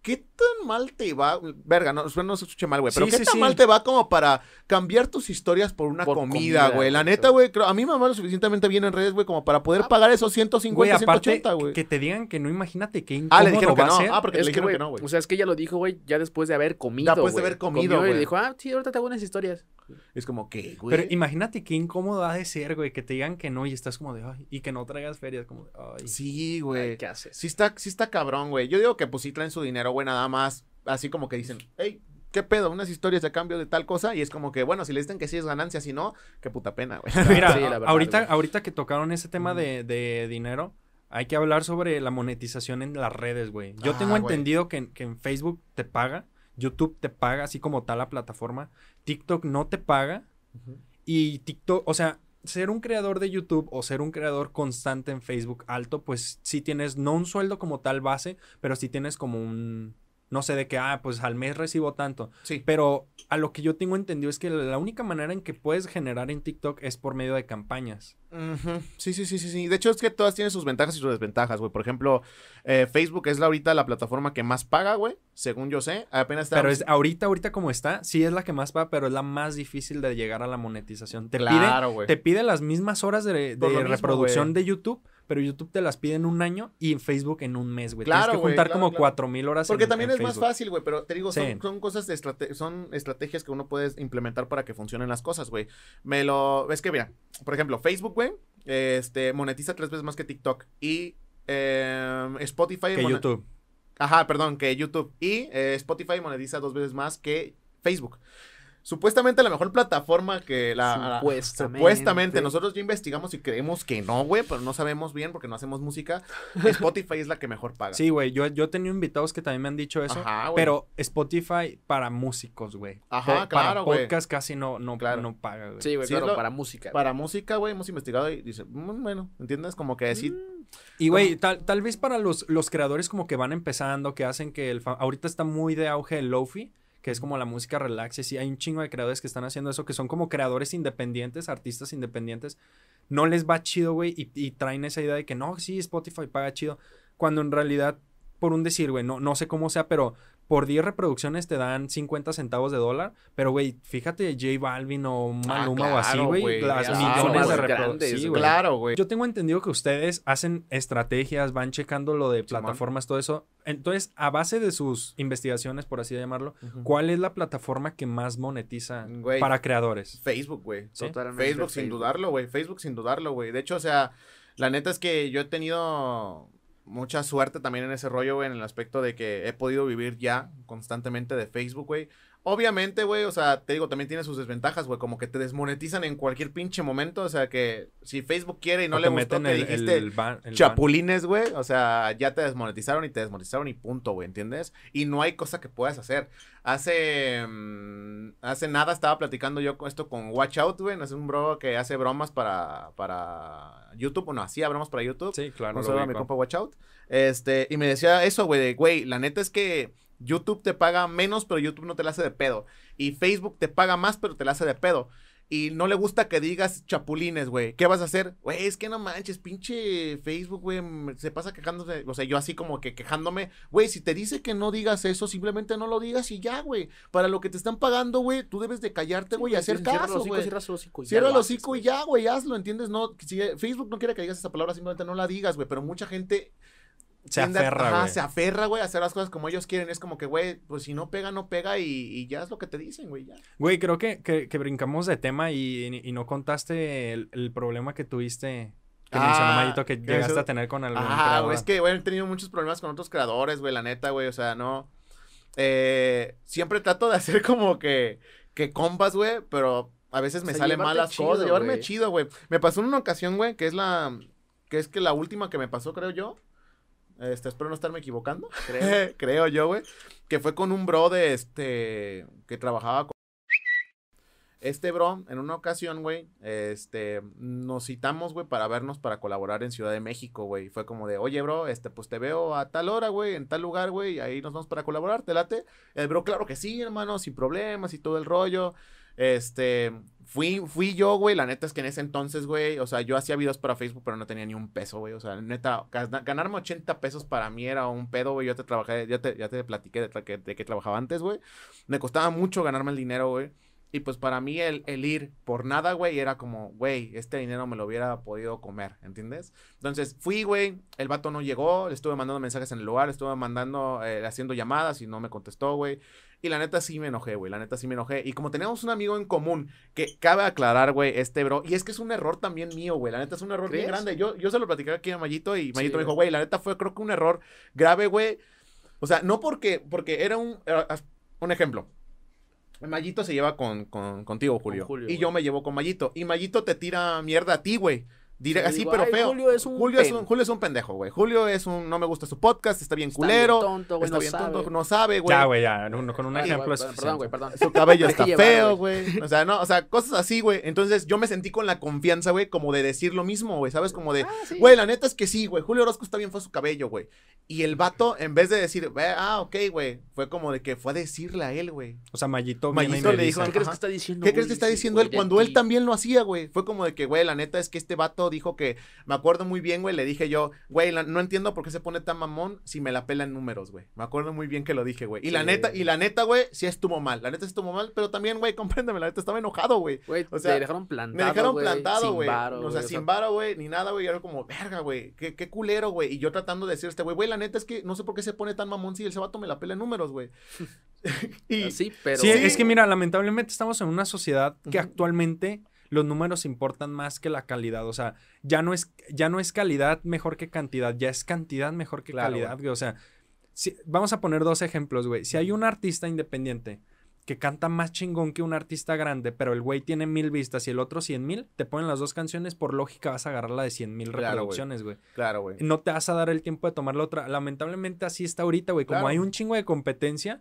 ¿Qué tan mal te va? Verga, no, no se escuche mal, güey. Pero Sí, ¿qué sí, tan sí. mal te va como para cambiar tus historias por una Por comida, güey? La neta, güey, creo- a mí me va lo suficientemente bien en redes, güey, como para poder Ah, pagar esos 150, Güey, aparte 180, güey. que te digan que no, imagínate qué Ah, incómodo le dijeron que a no. ser. Ah, porque Es le que, dijeron güey, que no, güey. o sea, es que ella lo dijo, güey, ya después de haber comido, Después de haber comido, Y güey. dijo, ah, sí, ahorita te hago unas historias. Es como que, güey. Pero imagínate qué incómodo ha de ser, güey, que te digan que no y estás como de, ay, y que no traigas ferias, como de, ay. Sí, Ay, güey. ¿Qué haces? Sí está, sí está cabrón, güey. Yo digo que pues sí traen su dinero, güey, nada más. Así como que dicen, hey, ¿qué pedo? Unas historias a cambio de tal cosa. Y es como que, bueno, si le dicen que sí es ganancia, si no, qué puta pena, güey. Mira, Sí, verdad, ahorita, güey. ahorita que tocaron ese tema de, de dinero, hay que hablar sobre la monetización en las redes, güey. Yo Ah, tengo güey. entendido que, en- que en Facebook te paga, YouTube te paga, así como tal la plataforma, TikTok no te paga y TikTok, o sea, ser un creador de YouTube o ser un creador constante en Facebook alto, pues sí tienes, no un sueldo como tal base, pero sí tienes como un, no sé, de que, ah, pues al mes recibo tanto. Sí. Pero a lo que yo tengo entendido es que la única manera en que puedes generar en TikTok es por medio de campañas. Ujú. Sí, sí, sí, sí, sí. De hecho, es que todas tienen sus ventajas y sus desventajas, güey. Por ejemplo, eh, Facebook es la ahorita la plataforma que más paga, güey. Según yo sé. Apenas está. Pero es ahorita, ahorita como está, sí es la que más paga, pero es la más difícil de llegar a la monetización. Te Claro, pide, güey. te pide las mismas horas de, de mismo, reproducción güey. de YouTube, pero YouTube te las pide en un año y en Facebook en un mes, güey. Claro, Tienes que güey, juntar claro, como claro. cuatro mil horas. Porque en- también en es más Facebook. fácil, güey, pero te digo, son, Sí. son cosas de estrate- son estrategias que uno puede implementar para que funcionen las cosas, güey. Me lo, es que mira, por ejemplo, Facebook, güey, este, monetiza tres veces más que TikTok y em, Spotify Que YouTube. Ajá, perdón, que YouTube y eh, Spotify monetiza dos veces más que Facebook. Supuestamente la mejor plataforma que la... la- Supuestamente. Supuestamente. Nosotros ya investigamos y creemos que no, güey, pero no sabemos bien porque no hacemos música. Spotify es la que mejor paga. Sí, güey, yo, yo he tenido invitados que también me han dicho eso. Ajá, güey. pero Spotify para músicos, güey. Ajá, claro, Para güey. podcast casi no, no, Claro. no paga, güey. Sí, güey, Sí, claro, es lo- para música. Para música, güey, hemos investigado y dice, "Mm, bueno, ¿entiendes? Como que sí. Y, güey, tal, tal vez para los, los creadores como que van empezando, que hacen que el... Ahorita está muy de auge el lofi, que es como la música relax. Y sí, hay un chingo de creadores que están haciendo eso, que son como creadores independientes, artistas independientes. No les va chido, güey, y, y traen esa idea de que no, sí, Spotify paga chido. Cuando en realidad, por un decir, güey, no, no sé cómo sea, pero por 10 reproducciones te dan 50 centavos de dólar. Pero, güey, fíjate, J Balvin o Maluma o así, Ah, claro, güey. güey, Las claro, millones de reproducciones. Sí. Claro, güey. Yo tengo entendido que ustedes hacen estrategias, van checando lo de plataformas, todo eso. Entonces, a base de sus investigaciones, por así llamarlo. ¿cuál es la plataforma que más monetiza para creadores? Facebook, güey. Sí. Totalmente Facebook sin dudarlo, güey. Facebook sin dudarlo, güey. De hecho, o sea, la neta es que yo he tenido mucha suerte también en ese rollo, güey, en el aspecto de que he podido vivir ya constantemente de Facebook, güey. Obviamente, güey, o sea, te digo, también tiene sus desventajas, güey, como que te desmonetizan en cualquier pinche momento, o sea, que si Facebook quiere y no O le te gustó el, dijiste el ban- el ban. chapulines, güey, o sea, ya te desmonetizaron y te desmonetizaron y punto, güey, ¿entiendes? Y no hay cosa que puedas hacer. Hace mm, hace nada estaba platicando yo con esto con Watch Out, güey, es un bro que hace bromas para para YouTube, bueno, hacía bromas para YouTube. Sí, claro. Un lo saludo a mi compa Watch Out. Este, y me decía eso, güey, de, güey, la neta es que YouTube te paga menos, pero YouTube no te la hace de pedo. Y Facebook te paga más, pero te la hace de pedo. Y no le gusta que digas chapulines, güey. ¿Qué vas a hacer? Güey, es que no manches, pinche Facebook, güey, m- se pasa quejándose. O sea, yo así como que quejándome. Güey, si te dice que no digas eso, simplemente no lo digas y ya, güey. Para lo que te están pagando, güey, tú debes de callarte, güey, y hacer el caso, güey. Cierra el hocico. y ya Cierra el hocico y güey. ya, güey, hazlo, ¿entiendes? No, si Facebook no quiere que digas esa palabra, simplemente no la digas, güey. Pero mucha gente Se tiende aferra, ajá, güey. se aferra, güey, a hacer las cosas como ellos quieren. Es como que, güey, pues si no pega, no pega y, y ya es lo que te dicen, güey, ya. Güey, creo que, que, que brincamos de tema y, y no contaste el, el problema que tuviste, que Ah, mencionó Mayito, que llegaste eso- a tener con algún Ajá, creador. güey, es que, güey, he tenido muchos problemas con otros creadores, güey, la neta, güey, o sea, no. Eh, siempre trato de hacer como que, que compas, güey, pero a veces me O sea, salen mal llevarte las chido, cosas, llevarme güey. chido, güey. Me pasó en una ocasión, güey, que es la, que es que la última que me pasó, creo yo. Este, espero no estarme equivocando. Creo. Creo yo, güey. Que fue con un bro de este. Que trabajaba con. Este bro, en una ocasión, güey, este, nos citamos, güey, para vernos para colaborar en Ciudad de México, güey. Fue como de, oye, bro, este, pues te veo a tal hora, güey, en tal lugar, güey, y ahí nos vamos para colaborar, ¿te late? El bro, claro que sí, hermano, sin problemas y todo el rollo. Este, fui, fui yo, güey, la neta es que en ese entonces, güey, o sea, yo hacía videos para Facebook, pero no tenía ni un peso, güey, o sea, neta, gana- ganarme 80 pesos para mí era un pedo, güey, yo te trabajé, ya te, ya te platiqué de, tra- que- de que trabajaba antes, güey, me costaba mucho ganarme el dinero, güey, y pues para mí el, el ir por nada, güey, era como, güey, este dinero me lo hubiera podido comer, ¿entiendes? Entonces fui, güey, el vato no llegó, le estuve mandando mensajes en el lugar, le estuve mandando, eh, haciendo llamadas y no me contestó, güey. Y la neta sí me enojé, güey, la neta sí me enojé. Y como teníamos un amigo en común, que cabe aclarar, güey, este bro, y es que es un error también mío, güey, la neta es un error bien ¿Crees? grande. Yo, yo se lo platicé aquí a Mayito y Mayito me güey. dijo, güey, la neta fue creo que un error grave, güey. O sea, no porque, porque era un, era- un ejemplo. Mayito se lleva con, con- contigo, Julio. Julio, y yo me llevo con Mayito. Y Mayito te tira mierda a ti, güey. Así, digo, pero "Ay, feo. Julio es un Julio, es pen". un, Julio es un pendejo, güey. Julio es un. No me gusta su podcast, está bien Está culero. bien tonto, güey, está no bien tonto, sabe. no sabe, güey. Ya, güey, ya, no- no- con un Ay, ejemplo güey, es perdón, güey, perdón. Su cabello está llevar, feo, güey. O sea, no, o sea, cosas así, güey. Entonces yo me sentí con la confianza, güey, como de decir lo mismo, güey. ¿Sabes? Como de, Ah, sí. güey, la neta es que sí, güey. Julio Orozco está bien fue su cabello, güey. Y el vato, en vez de decir, "Ve, ah, ok, güey, fue como de que fue a decirle a él, güey. O sea, Mayito, Mayito le dijo, ¿Qué crees que está diciendo? ¿Qué crees que está diciendo él cuando él también lo hacía, güey? Fue como de que, güey, la neta es que este vato dijo que, me acuerdo muy bien, güey, le dije yo, güey, la- no entiendo por qué se pone tan mamón si me la pelan números, güey. Me acuerdo muy bien que lo dije, güey. Y la neta, y la neta, güey, sí estuvo mal. La neta sí estuvo mal, pero también, güey, compréndeme, la neta estaba enojado, güey. Güey, O sea, te dejaron plantado. Me dejaron güey, plantado, sin güey. O sea, güey, sin varo, güey, ni nada, güey. Y era como, verga, güey. Qué, qué culero, güey. Y yo tratando de decir a este güey, güey, la neta es que no sé por qué se pone tan mamón si el vato me la pela en números, güey. y Sí, pero. Sí, es que mira, lamentablemente estamos en una sociedad que actualmente los números importan más que la calidad. O sea, ya no es, ya no es calidad mejor que cantidad, ya es cantidad mejor que Claro, calidad, güey. O sea, si- vamos a poner dos ejemplos, güey. Si hay un artista independiente que canta más chingón que un artista grande, pero el güey tiene mil vistas y el otro cien mil, te ponen las dos canciones, por lógica vas a agarrar la de cien mil reproducciones, güey. Claro, güey. No te vas a dar el tiempo de tomar la otra. Lamentablemente así está ahorita, güey. Como Claro. hay un chingo de competencia,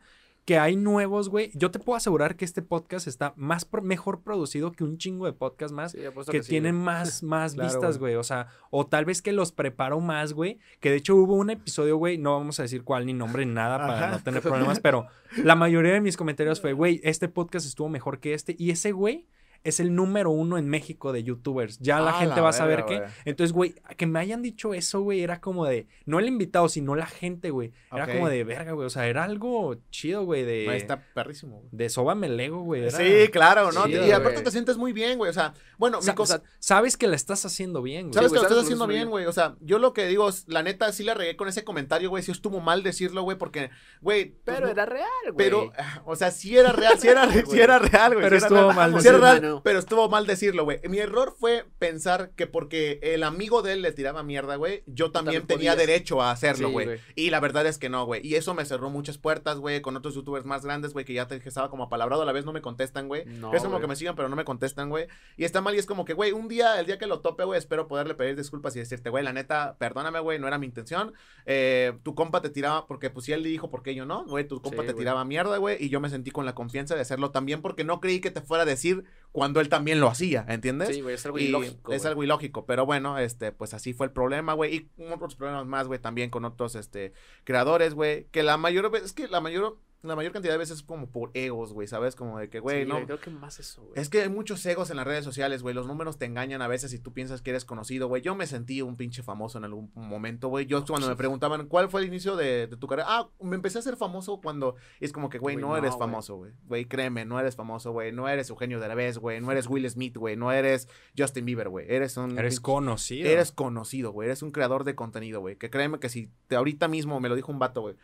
que hay nuevos, güey. Yo te puedo asegurar que este podcast está más pro- mejor producido que un chingo de podcast más Sí, que, sí, tienen güey. más, más Claro, vistas, güey. güey. O sea, o tal vez que los preparo más, güey. Que de hecho hubo un episodio, güey, no vamos a decir cuál ni nombre ni nada para Ajá. no tener problemas, pero la mayoría de mis comentarios fue, güey, este podcast estuvo mejor que este. Y ese, güey, es el número uno en México de YouTubers. Ya la Ah, gente la va a saber que. Entonces, güey, que me hayan dicho eso, güey, era como de, no el invitado, sino la gente, güey. Era Ok. como de verga, güey. O sea, era algo chido, güey, de. Está perrísimo, güey. De sóbame Lego, güey. era- Sí, claro, ¿no? chido, y aparte te sientes muy bien, güey. O sea, bueno, Sa- mi cosa- sabes que la estás haciendo bien, güey. Sabes güey, que lo sabes estás haciendo bien, güey. O sea, yo lo que digo es, la neta, sí la regué con ese comentario, güey. Sí estuvo mal decirlo, güey, porque, güey. pues, Pero no- era real, güey. Pero, o sea, sí era real, sí era, sí era real, güey. Pero sí era estuvo real. mal Sí era real, Pero estuvo mal decirlo, güey. Mi error fue pensar que porque el amigo de él le tiraba mierda, güey, yo también también tenía podías. derecho a hacerlo, güey. y la verdad es que no, güey. Y eso me cerró muchas puertas, güey, con otros youtubers más grandes, güey, que ya te estaba como apalabrado, a la vez no me contestan, güey. No, es como que me sigan, pero no me contestan, güey. Y está mal y es como que, güey, un día, el día que lo tope, güey, espero poderle pedir disculpas y decirte, güey, la neta, perdóname, güey, no era mi intención. Eh, tu compa te tiraba, porque pues si él le dijo, ¿por qué yo no? Güey, tu compa Sí, te tiraba mierda, güey, y yo me sentí con la confianza de hacerlo también porque no creí que te fuera a decir cuando él también lo hacía, ¿entiendes? Sí, güey, es algo Y ilógico. es algo ilógico, pero bueno, este, pues así fue el problema, güey. Y otros problemas más, güey, también con otros, este, creadores, güey. Que la mayor es que la mayor, la mayor cantidad de veces es como por egos, güey, ¿sabes? Como de que, güey, Sí, no. Creo que más eso, güey. Es que hay muchos egos en las redes sociales, güey. Los números te engañan a veces y tú piensas que eres conocido, güey. Yo me sentí un pinche famoso en algún momento, güey. Yo cuando me preguntaban cuál fue el inicio de, de tu carrera, ah, me empecé a ser famoso cuando y es como que, güey, no, no, eres famoso, güey. Güey, créeme, no eres famoso, güey. No eres Eugenio Derbez, güey. No eres Will Smith, güey. No eres Justin Bieber, güey. Eres un Eres pinche- conocido. Eres conocido, güey. Eres un creador de contenido, güey. Que créeme que si te ahorita mismo, me lo dijo un vato, güey.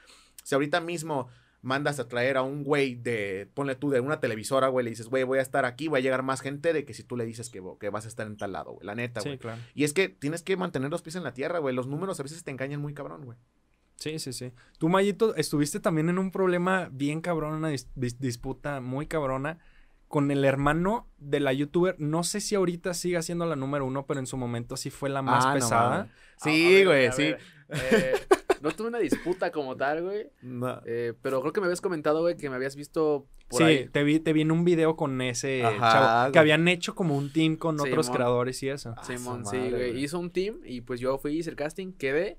Si ahorita mismo mandas a traer a un güey de, ponle tú, de una televisora, güey, le dices, güey, voy a estar aquí, voy a llegar más gente de que si tú le dices que, que vas a estar en tal lado, güey. La neta, güey. Sí, claro. Y es que tienes que mantener los pies en la tierra, güey. Los números a veces te engañan muy cabrón, güey. Sí, sí, sí. Tú, Mayito, estuviste también en un problema bien cabrón, una dis- dis- disputa muy cabrona con el hermano de la youtuber. No sé si ahorita siga siendo la número uno, pero en su momento sí fue la más Ah, pesada. mames. A- Sí, güey, sí. eh, no tuve una disputa como tal, güey. No. eh, pero creo que me habías comentado, güey, que me habías visto por sí, ahí. te vi, te vi en un video con ese Ajá, chavo. güey. Que habían hecho como un team con Sí, otros mon. creadores y eso. Ah, Simón, sí, madre, güey. Hizo un team y pues yo fui, hice el casting, quedé.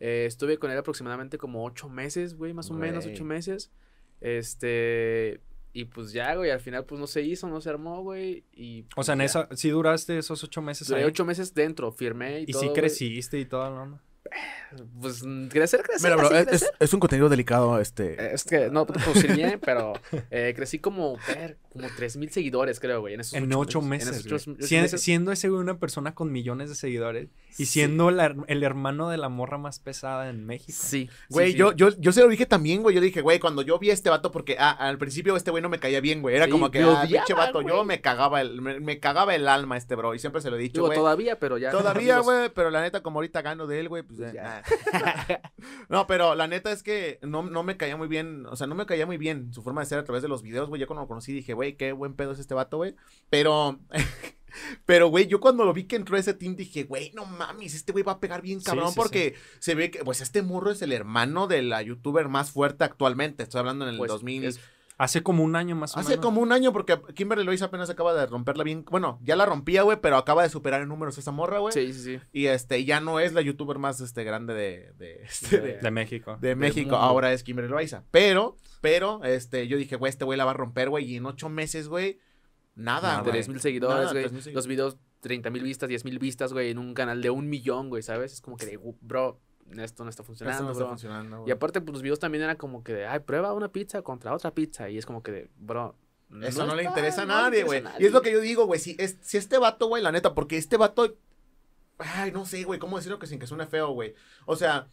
eh, estuve con él aproximadamente como ocho meses, güey, más o menos ocho meses. Este. Y pues ya, güey, al final pues no se hizo, no se armó, güey. Y O sea, en ya. esa, sí duraste esos ocho meses Duré ahí. ocho meses dentro, firmé y, y todo. sí güey. creciste y todo, ¿no? Pues crecer, crecer. Mira, bro, es, crecer. es- es un contenido delicado, este. Es que no puedo producir bien, pero eh, crecí como, ver, como tres mil seguidores, creo, güey. En, esos En ocho En meses. esos güey. ocho- ocho Sien- meses. Siendo ese güey una persona con millones de seguidores y Sí. siendo la- el hermano de la morra más pesada en México. Sí. Güey, sí, yo, sí. yo, yo se lo dije también, güey. Yo dije, güey, cuando yo vi a este vato, porque ah, al principio este güey no me caía bien, güey. Era Sí, como que, ah, pinche vato, yo me cagaba, el, me, me cagaba el alma este bro. Y siempre se lo he dicho, Digo, güey. todavía, pero ya. Todavía, güey, pero la neta, como ahorita gano de él, güey, pues Pues ya. ya. no, pero la neta es que no, no me caía muy bien, o sea, no me caía muy bien su forma de ser a través de los videos, güey. Yo cuando lo conocí dije, güey, qué buen pedo es este vato, güey. Pero, pero, güey, yo cuando lo vi que entró ese team dije, güey, no mames, este güey va a pegar bien cabrón sí, porque se ve que, pues, este morro es el hermano de la youtuber más fuerte actualmente. Estoy hablando en el Pues, 2000. es- Hace como un año más o Hace menos. como un año, porque Kimberly Loaiza apenas acaba de romperla bien. Bueno, ya la rompía, güey, pero acaba de superar en números esa morra, güey. Sí, sí, sí. Y este, ya no es la youtuber más este, grande de, de, este, de, De México. de México. Ahora es Kimberly Loaiza. Pero, pero, este, yo dije, güey, este güey la va a romper, güey. Y en ocho meses, güey, nada, güey. Tres mil seguidores, güey. 3,000 seguidores. Los videos, 30 mil vistas, 10 mil vistas, güey, en un canal de un millón, güey, ¿sabes? Es como que de, "Uh, bro, esto no está Esto funcionando, no está bro". funcionando, Y aparte, pues los videos también eran como que de, ay, prueba una pizza contra otra pizza. Y es como que de, bro. Eso no, le está- interesa a nadie, güey. Y es lo que yo digo, güey. Si, es, si este vato, güey, la neta, porque este vato. Ay, no sé, güey, cómo decirlo que sin que suene feo, güey. O sea,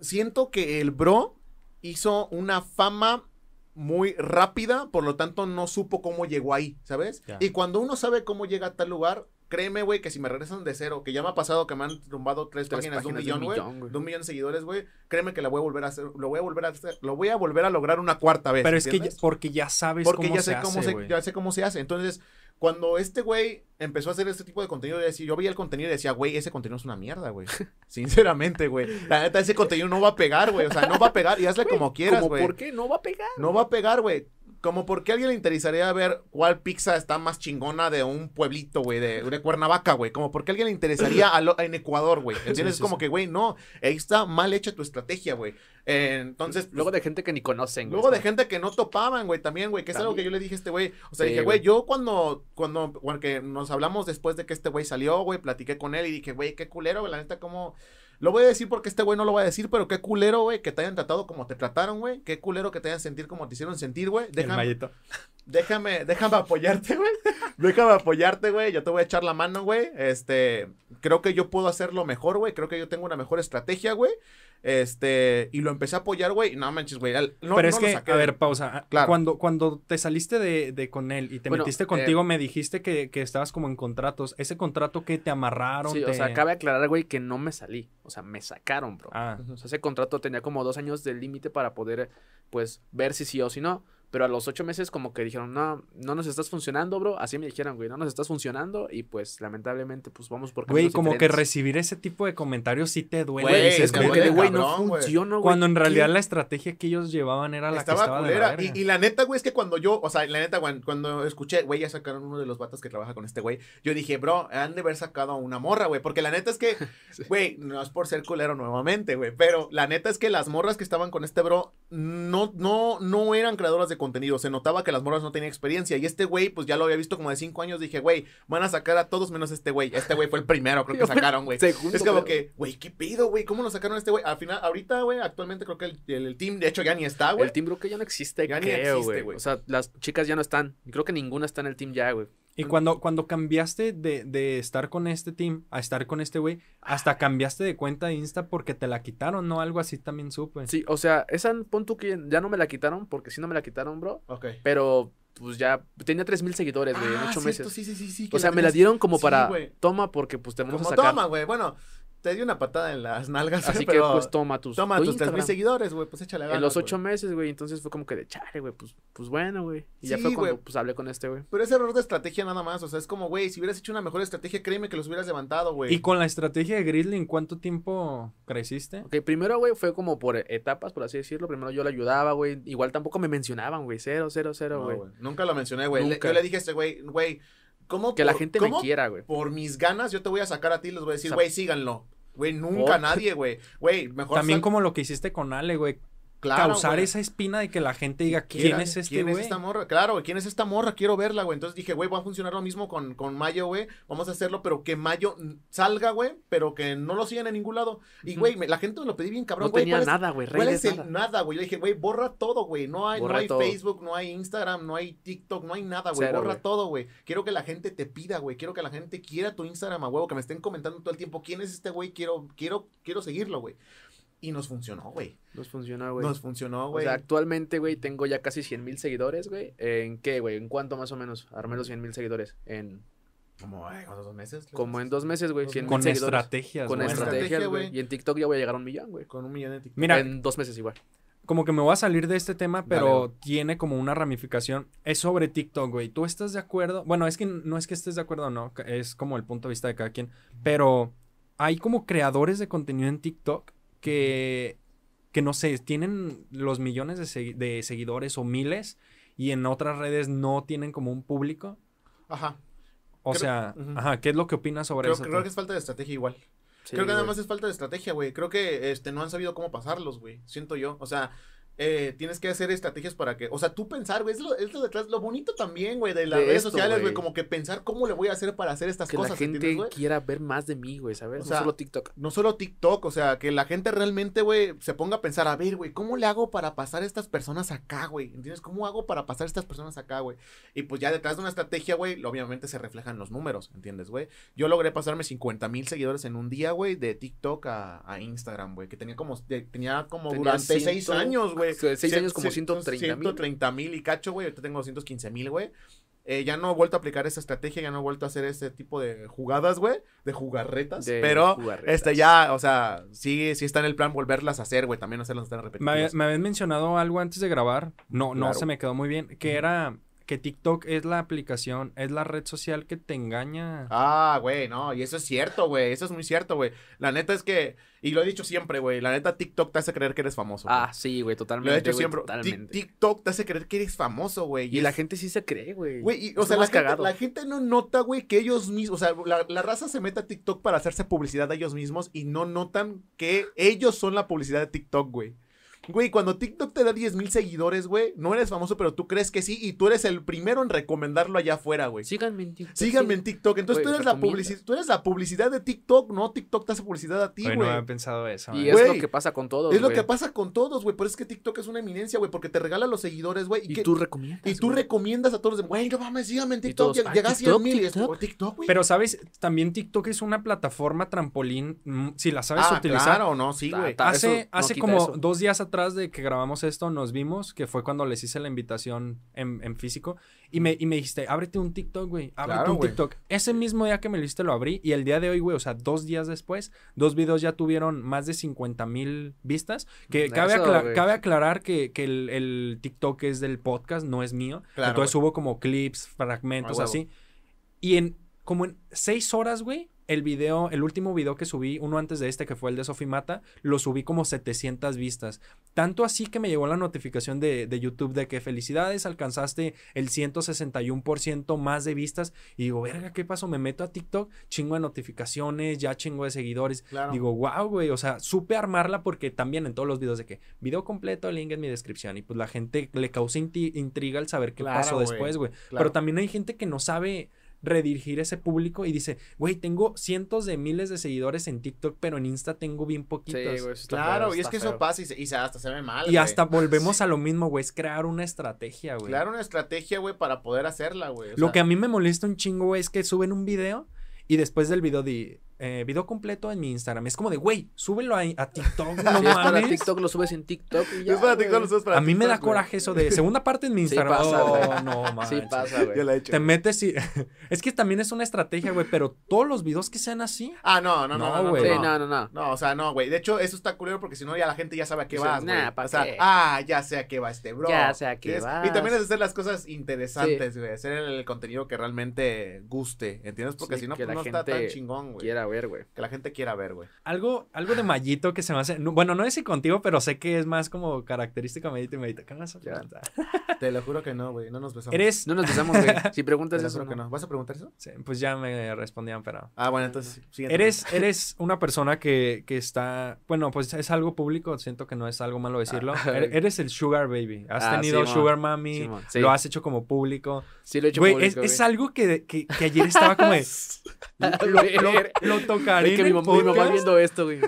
siento que el bro hizo una fama muy rápida, por lo tanto no supo cómo llegó ahí, ¿sabes? Y cuando uno sabe cómo llega a tal lugar, créeme, güey, que si me regresan de cero, que ya me ha pasado que me han tumbado tres, Tres páginas, de un páginas de un millón, güey, de un millón de seguidores, güey, créeme que la voy a volver a hacer, lo voy a volver a hacer, lo voy a volver a lograr una cuarta vez. Pero es que porque ya sabes porque cómo ya se sé cómo hace, se, güey. ya sé cómo se hace. Entonces, cuando este güey empezó a hacer este tipo de contenido, yo, veía el contenido y decía, güey, ese contenido es una mierda, güey. Sinceramente, güey. La neta, ese contenido no va a pegar, güey. O sea, no va a pegar y hazle como quieras, güey. ¿Por qué no va a pegar? No va a pegar, güey. Como porque a alguien le interesaría ver cuál pizza está más chingona de un pueblito, güey, de, de Cuernavaca, güey. Como porque a alguien le interesaría a lo- en Ecuador, güey. ¿Entiendes? sí, es como sí. que, güey, no, ahí está mal hecha tu estrategia, güey. Eh, entonces, pues, Luego de gente que ni conocen, güey. Luego de gente que no topaban, güey, también, güey, que es algo que yo le dije a este güey. O sea, Sí, dije, güey, yo cuando, cuando, porque nos hablamos después de que este güey salió, güey, platiqué con él y dije, güey, qué culero, güey, la neta, como... Lo voy a decir porque este güey no lo va a decir, pero qué culero, güey, que te hayan tratado como te trataron, güey. Qué culero que te hayan sentir como te hicieron sentir, güey. Déjame, déjame, déjame apoyarte, güey. déjame apoyarte, güey. Yo te voy a echar la mano, güey. Este, creo que yo puedo hacerlo mejor, güey. Creo que yo tengo una mejor estrategia, güey. Este, y lo empecé a apoyar, güey. No manches, güey. No, Pero es no lo que, saqué a ver, pausa. Claro. Cuando, cuando te saliste de, de con él y te Bueno, metiste eh, contigo, me dijiste que, que estabas como en contratos. ¿Ese contrato que te amarraron? Sí, o te- sea, cabe aclarar, güey, que no me salí. O sea, me sacaron, bro. Ah, O sea, ese contrato tenía como dos años de límite para poder, pues, ver si sí o si no. Pero a los ocho meses como que dijeron, no, no nos estás funcionando, bro. Así me dijeron, güey, no nos estás funcionando. Y pues, lamentablemente, pues, vamos por güey, como que recibir ese tipo de comentarios sí te duele. Güey, dices, es como que que de, duele, güey, no cabrón, güey. funciona, güey. Cuando en ¿qué? realidad la estrategia que ellos llevaban era la estaba que estaba culera. de la y, verga. y la neta, güey, es que cuando yo, o sea, la neta, güey, cuando escuché, güey, ya sacaron uno de los vatos que trabaja con este güey, yo dije, bro, han de haber sacado a una morra, güey, porque la neta es que, güey, no es por ser culero nuevamente, güey, pero la neta es que las morras que estaban con este bro no, no, no eran creadoras de contenido, se notaba que las morras no tenían experiencia y este güey, pues ya lo había visto como de cinco años, dije, güey, van a sacar a todos menos este güey, este güey fue el primero, creo que sacaron, güey. Segundo, Es como pero- que, güey, ¿qué pido, güey? ¿Cómo lo sacaron a este güey? Al final, ahorita, güey, actualmente creo que el, el- el team, de hecho, ya ni está, güey. El team creo que ya no existe, Ya ni creo, existe, güey. O sea, las chicas ya no están. Creo que ninguna está en el team ya, güey. Y cuando, cuando cambiaste de, de estar con este team a estar con este güey, hasta cambiaste de cuenta de Insta porque te la quitaron, ¿no? Algo así también supe. Sí, o sea, esa pon tú que ya no me la quitaron, porque sí no me la quitaron, bro. Ok. Pero, pues ya, tenía tres mil seguidores, güey, en Ah, ocho cierto, meses. Sí, sí, sí, sí. O sea, me la dieron como Sí, para, toma, porque pues te vamos Como a sacar. toma, güey. Bueno, te di una patada en las nalgas. Así que, pero pues, toma tus, Toma tu tus tres mil seguidores, güey. Pues échale ganas. En los ocho meses, güey, entonces fue como que de chale, güey, pues, pues bueno, güey. Y ya Sí, fue cuando, güey. pues, hablé con este, güey. Pero es error de estrategia nada más. O sea, es como, güey, si hubieras hecho una mejor estrategia, créeme que los hubieras levantado, güey. Y con la estrategia de Grizzly, ¿en cuánto tiempo creciste? Ok, primero, güey, fue como por etapas, por así decirlo. Primero yo le ayudaba, güey. Igual tampoco me mencionaban, güey. Cero, cero, cero, güey. Nunca lo mencioné, güey. Yo le dije a este güey, güey, ¿cómo que la por- gente cómo me quiera, güey. Por mis ganas, yo te voy a sacar a ti y les voy a decir, O sea, güey, síganlo. Güey, nunca por- nadie, güey. Güey, mejor También sal- como lo que hiciste con Ale, güey. Claro, causar güey. esa espina de que la gente diga, ¿quién es este ¿Quién es güey? esta morra? Claro, güey, ¿quién es esta morra? Quiero verla, güey. Entonces dije, güey, va a funcionar lo mismo con, con Mayo, güey. Vamos a hacerlo, pero que Mayo salga, güey, pero que no lo sigan en ningún lado. Y, güey, me- la gente me lo pedí bien cabrón, No güey. tenía ¿cuál es- nada, güey. ¿Cuál es el nada. nada, güey? Le dije, güey, borra todo, güey. No hay, no hay todo. Facebook, no hay Instagram, no hay TikTok, no hay nada, güey. Cero, Borra güey. todo, güey. Quiero que la gente te pida, güey. Quiero que la gente quiera tu Instagram a huevo, que me estén comentando todo el tiempo quién es este güey. Quiero, quiero, quiero seguirlo, güey. Y nos funcionó, güey. Nos funcionó, güey. Nos funcionó, O güey. sea, actualmente, güey, tengo ya casi 100 mil seguidores, güey. ¿En qué, güey? ¿En cuánto más o menos? Armé los 100 mil seguidores. En, como, ¿cuántos dos meses? como en dos meses, güey. Dos 100 mil Con seguidores. estrategias, Con güey. estrategia, estrategias, güey. güey. Y en TikTok ya voy a llegar a un millón, güey. Con un millón de TikTok. Mira, En dos meses igual. como que me voy a salir de este tema, pero güey. tiene como una ramificación. Es sobre TikTok, güey. ¿Tú estás de acuerdo? Bueno, es que no es que estés de acuerdo o no, es como el punto de vista de cada quien. Pero hay como creadores de contenido en TikTok que, que no sé, tienen los millones de, segui- de seguidores o miles y en otras redes no tienen como un público. Ajá. O Creo- sea, ajá, ¿qué es lo que opinas sobre Creo, eso? creo tú? que es falta de estrategia igual. Sí, Creo que nada más es falta de estrategia, güey. Creo que este no han sabido cómo pasarlos, güey. Siento yo. O sea, eh, tienes que hacer estrategias para que. O sea, tú pensar, güey. Es lo, es lo detrás. Lo bonito también, güey, de las De redes esto, sociales, güey. Como que pensar cómo le voy a hacer para hacer estas Que cosas. la gente ¿entiendes, güey? quiera ver más de mí, güey, ¿sabes? O no solo TikTok. No solo TikTok, o sea, que la gente realmente, güey, se ponga a pensar, a ver, güey, ¿cómo le hago para pasar a estas personas acá, güey? ¿Entiendes? ¿Cómo hago para pasar a estas personas acá, güey? Y pues ya detrás de una estrategia, güey, obviamente se reflejan los números, ¿entiendes, güey? Yo logré pasarme 50 mil seguidores en un día, güey, de TikTok a, a Instagram, güey, que tenía como, de- tenía como Tenía durante seis ciento- años, güey. Seis Cien- años como cien- 130 mil. 130 mil y cacho, güey, ahorita tengo 215 mil, güey. eh, ya no he vuelto a aplicar esa estrategia, ya no he vuelto a hacer ese tipo de jugadas, güey, de jugarretas. De pero, jugarretas. este, ya, o sea, sí, sí está en el plan volverlas a hacer, güey, también hacerlas tan Me, repetitivas. me habían mencionado algo antes de grabar. No, no Claro. se me quedó muy bien. Que era que TikTok es la aplicación, es la red social que te engaña. Ah, güey, no, y eso es cierto, güey, eso es muy cierto, güey. La neta es que, y lo he dicho siempre, güey, la neta TikTok te hace creer que eres famoso. Ah, sí, güey, totalmente. lo he dicho siempre. Totalmente. TikTok te hace creer que eres famoso, güey. Y la gente sí se cree, güey. Güey, o sea, la gente, la gente no nota, güey, que ellos mismos, o sea, la, la raza se mete a TikTok para hacerse publicidad a ellos mismos y no notan que ellos son la publicidad de TikTok, güey. Güey, cuando TikTok te da 10 mil seguidores, güey, no eres famoso, pero tú crees que sí y tú eres el primero en recomendarlo allá afuera, güey. Síganme en TikTok. Síganme sí. en TikTok. Entonces Güey, tú eres la tú eres la publicidad de TikTok, no TikTok te hace publicidad a ti, Güey, güey. no había pensado eso. Y es lo que pasa con todos, es lo que pasa con todos, güey. Por eso es que TikTok es una eminencia, güey, porque te regala los seguidores, güey. Y, Y que- tú recomiendas. y tú güey. recomiendas a todos, de, güey, no mames, síganme en TikTok. todos, lleg- "Ah, Llega a 100 TikTok, mil y es TikTok". como, TikTok, güey. Pero, ¿sabes? También TikTok es una plataforma trampolín. mm, Si la sabes ah, utilizar. claro, no, sí, güey. Hace, hace como dos días atrás de que grabamos esto, nos vimos, que fue cuando les hice la invitación en, en físico, y me, y me dijiste, ábrete un TikTok, güey, ábrete Claro, un. TikTok. Ese mismo día que me lo hiciste lo abrí, y el día de hoy, güey, o sea, dos días después, dos videos ya tuvieron más de 50 mil vistas, que cabe, acla- cabe aclarar que, que el, el TikTok es del podcast, no es mío. Claro, Entonces hubo como clips, fragmentos, A huevo. así. Y en como en seis horas, güey, el video, el último video que subí, uno antes de este, que fue el de Sofi Mata, lo subí como 700 vistas. Tanto así que me llegó la notificación de, de YouTube de que felicidades, alcanzaste el 161% más de vistas. Y digo, verga, ¿qué pasó? Me meto a TikTok, chingo de notificaciones, ya chingo de seguidores. Claro. Digo, wow, güey, o sea, supe armarla porque también en todos los videos de que video completo, link en mi descripción. Y pues la gente le causa intriga el saber qué Claro, pasó después, güey. claro. Pero también hay gente que no sabe redirigir ese público y dice, güey, tengo cientos de miles de seguidores en TikTok, pero en Insta tengo bien Sí, poquitos. güey, eso está Claro, feo, y es que eso pasa y, se, y se- hasta se ve mal. y güey. hasta volvemos a lo mismo, güey, es crear una estrategia, güey. Crear una estrategia, güey, para poder hacerla, güey. o Lo sea, que a mí me molesta un chingo, güey, es que suben un video y después del video di eh, video completo en mi Instagram. Es como de, güey, súbelo a, a TikTok, no Si es para mames. TikTok, lo subes en TikTok y ya, Es para. TikTok, lo subes para A mí me da güey. coraje eso de segunda parte en mi Sí Instagram. pasa, oh, no, Sí manches. pasa, güey. Ya la he hecho. Te güey. metes y... es que también es una estrategia, güey, pero todos los videos que sean así... Ah, no, no, no, No, no, no, güey. Sí, no. no, no, no. No, o sea, no, güey. De hecho, eso está culero porque si no ya la gente ya sabe a qué Dice, vas, güey. nah, ¿pa' o sea, qué? ah, ya sé a qué va este bro. Ya sé a qué Es- vas. Y también es hacer las cosas interesantes, güey. Hacer el, contenido que realmente guste, ¿entiendes? Porque Sí, si no, pues no está tan chingón, güey. Ver, güey. Que la gente quiera ver, güey. Algo, algo de Mallito que se me hace... no, bueno, no sé si contigo, pero sé que es más como característica de Mallito y Mallito. ¿Qué vas a preguntar? Te lo juro que no, güey. No nos besamos. Eres... No nos besamos, güey. Si preguntas eso, que no. no. ¿Vas a preguntar eso? Sí, pues ya me respondían, pero... Ah, bueno, entonces, siguiente. Eres, eres una persona que, que está, bueno, pues es algo público, siento que no es algo malo decirlo. Ah. Ere- Eres el sugar baby. Has Ah, tenido sugar mami, sí. lo has hecho como público. Sí, lo he hecho Güey, público, es, es algo que, que, que ayer estaba como de, lo, lo, lo tocaré Es que mi, mamá, mi mamá viendo esto, güey.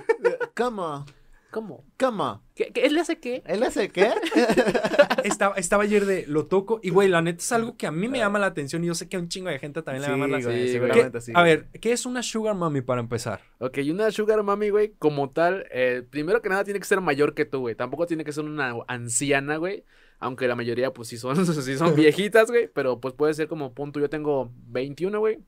¿Cómo? ¿Cómo? ¿Cómo? ¿Qué, qué- ¿Él le hace qué? ¿Él hace qué? Estaba, estaba ayer de, lo toco y güey, la neta es algo que a mí me llama la atención y yo sé que a un chingo de gente también le va a llamar la atención. Sí, seguramente ¿Qué- sí. a ver, ¿qué es una sugar mommy para empezar? Ok, y una sugar mami, güey, como tal, eh, primero que nada tiene que ser mayor que tú, güey. Tampoco tiene que ser una anciana, güey. Aunque la mayoría, pues sí son, sí son viejitas, güey. Pero pues puede ser como punto. Yo tengo 21, güey.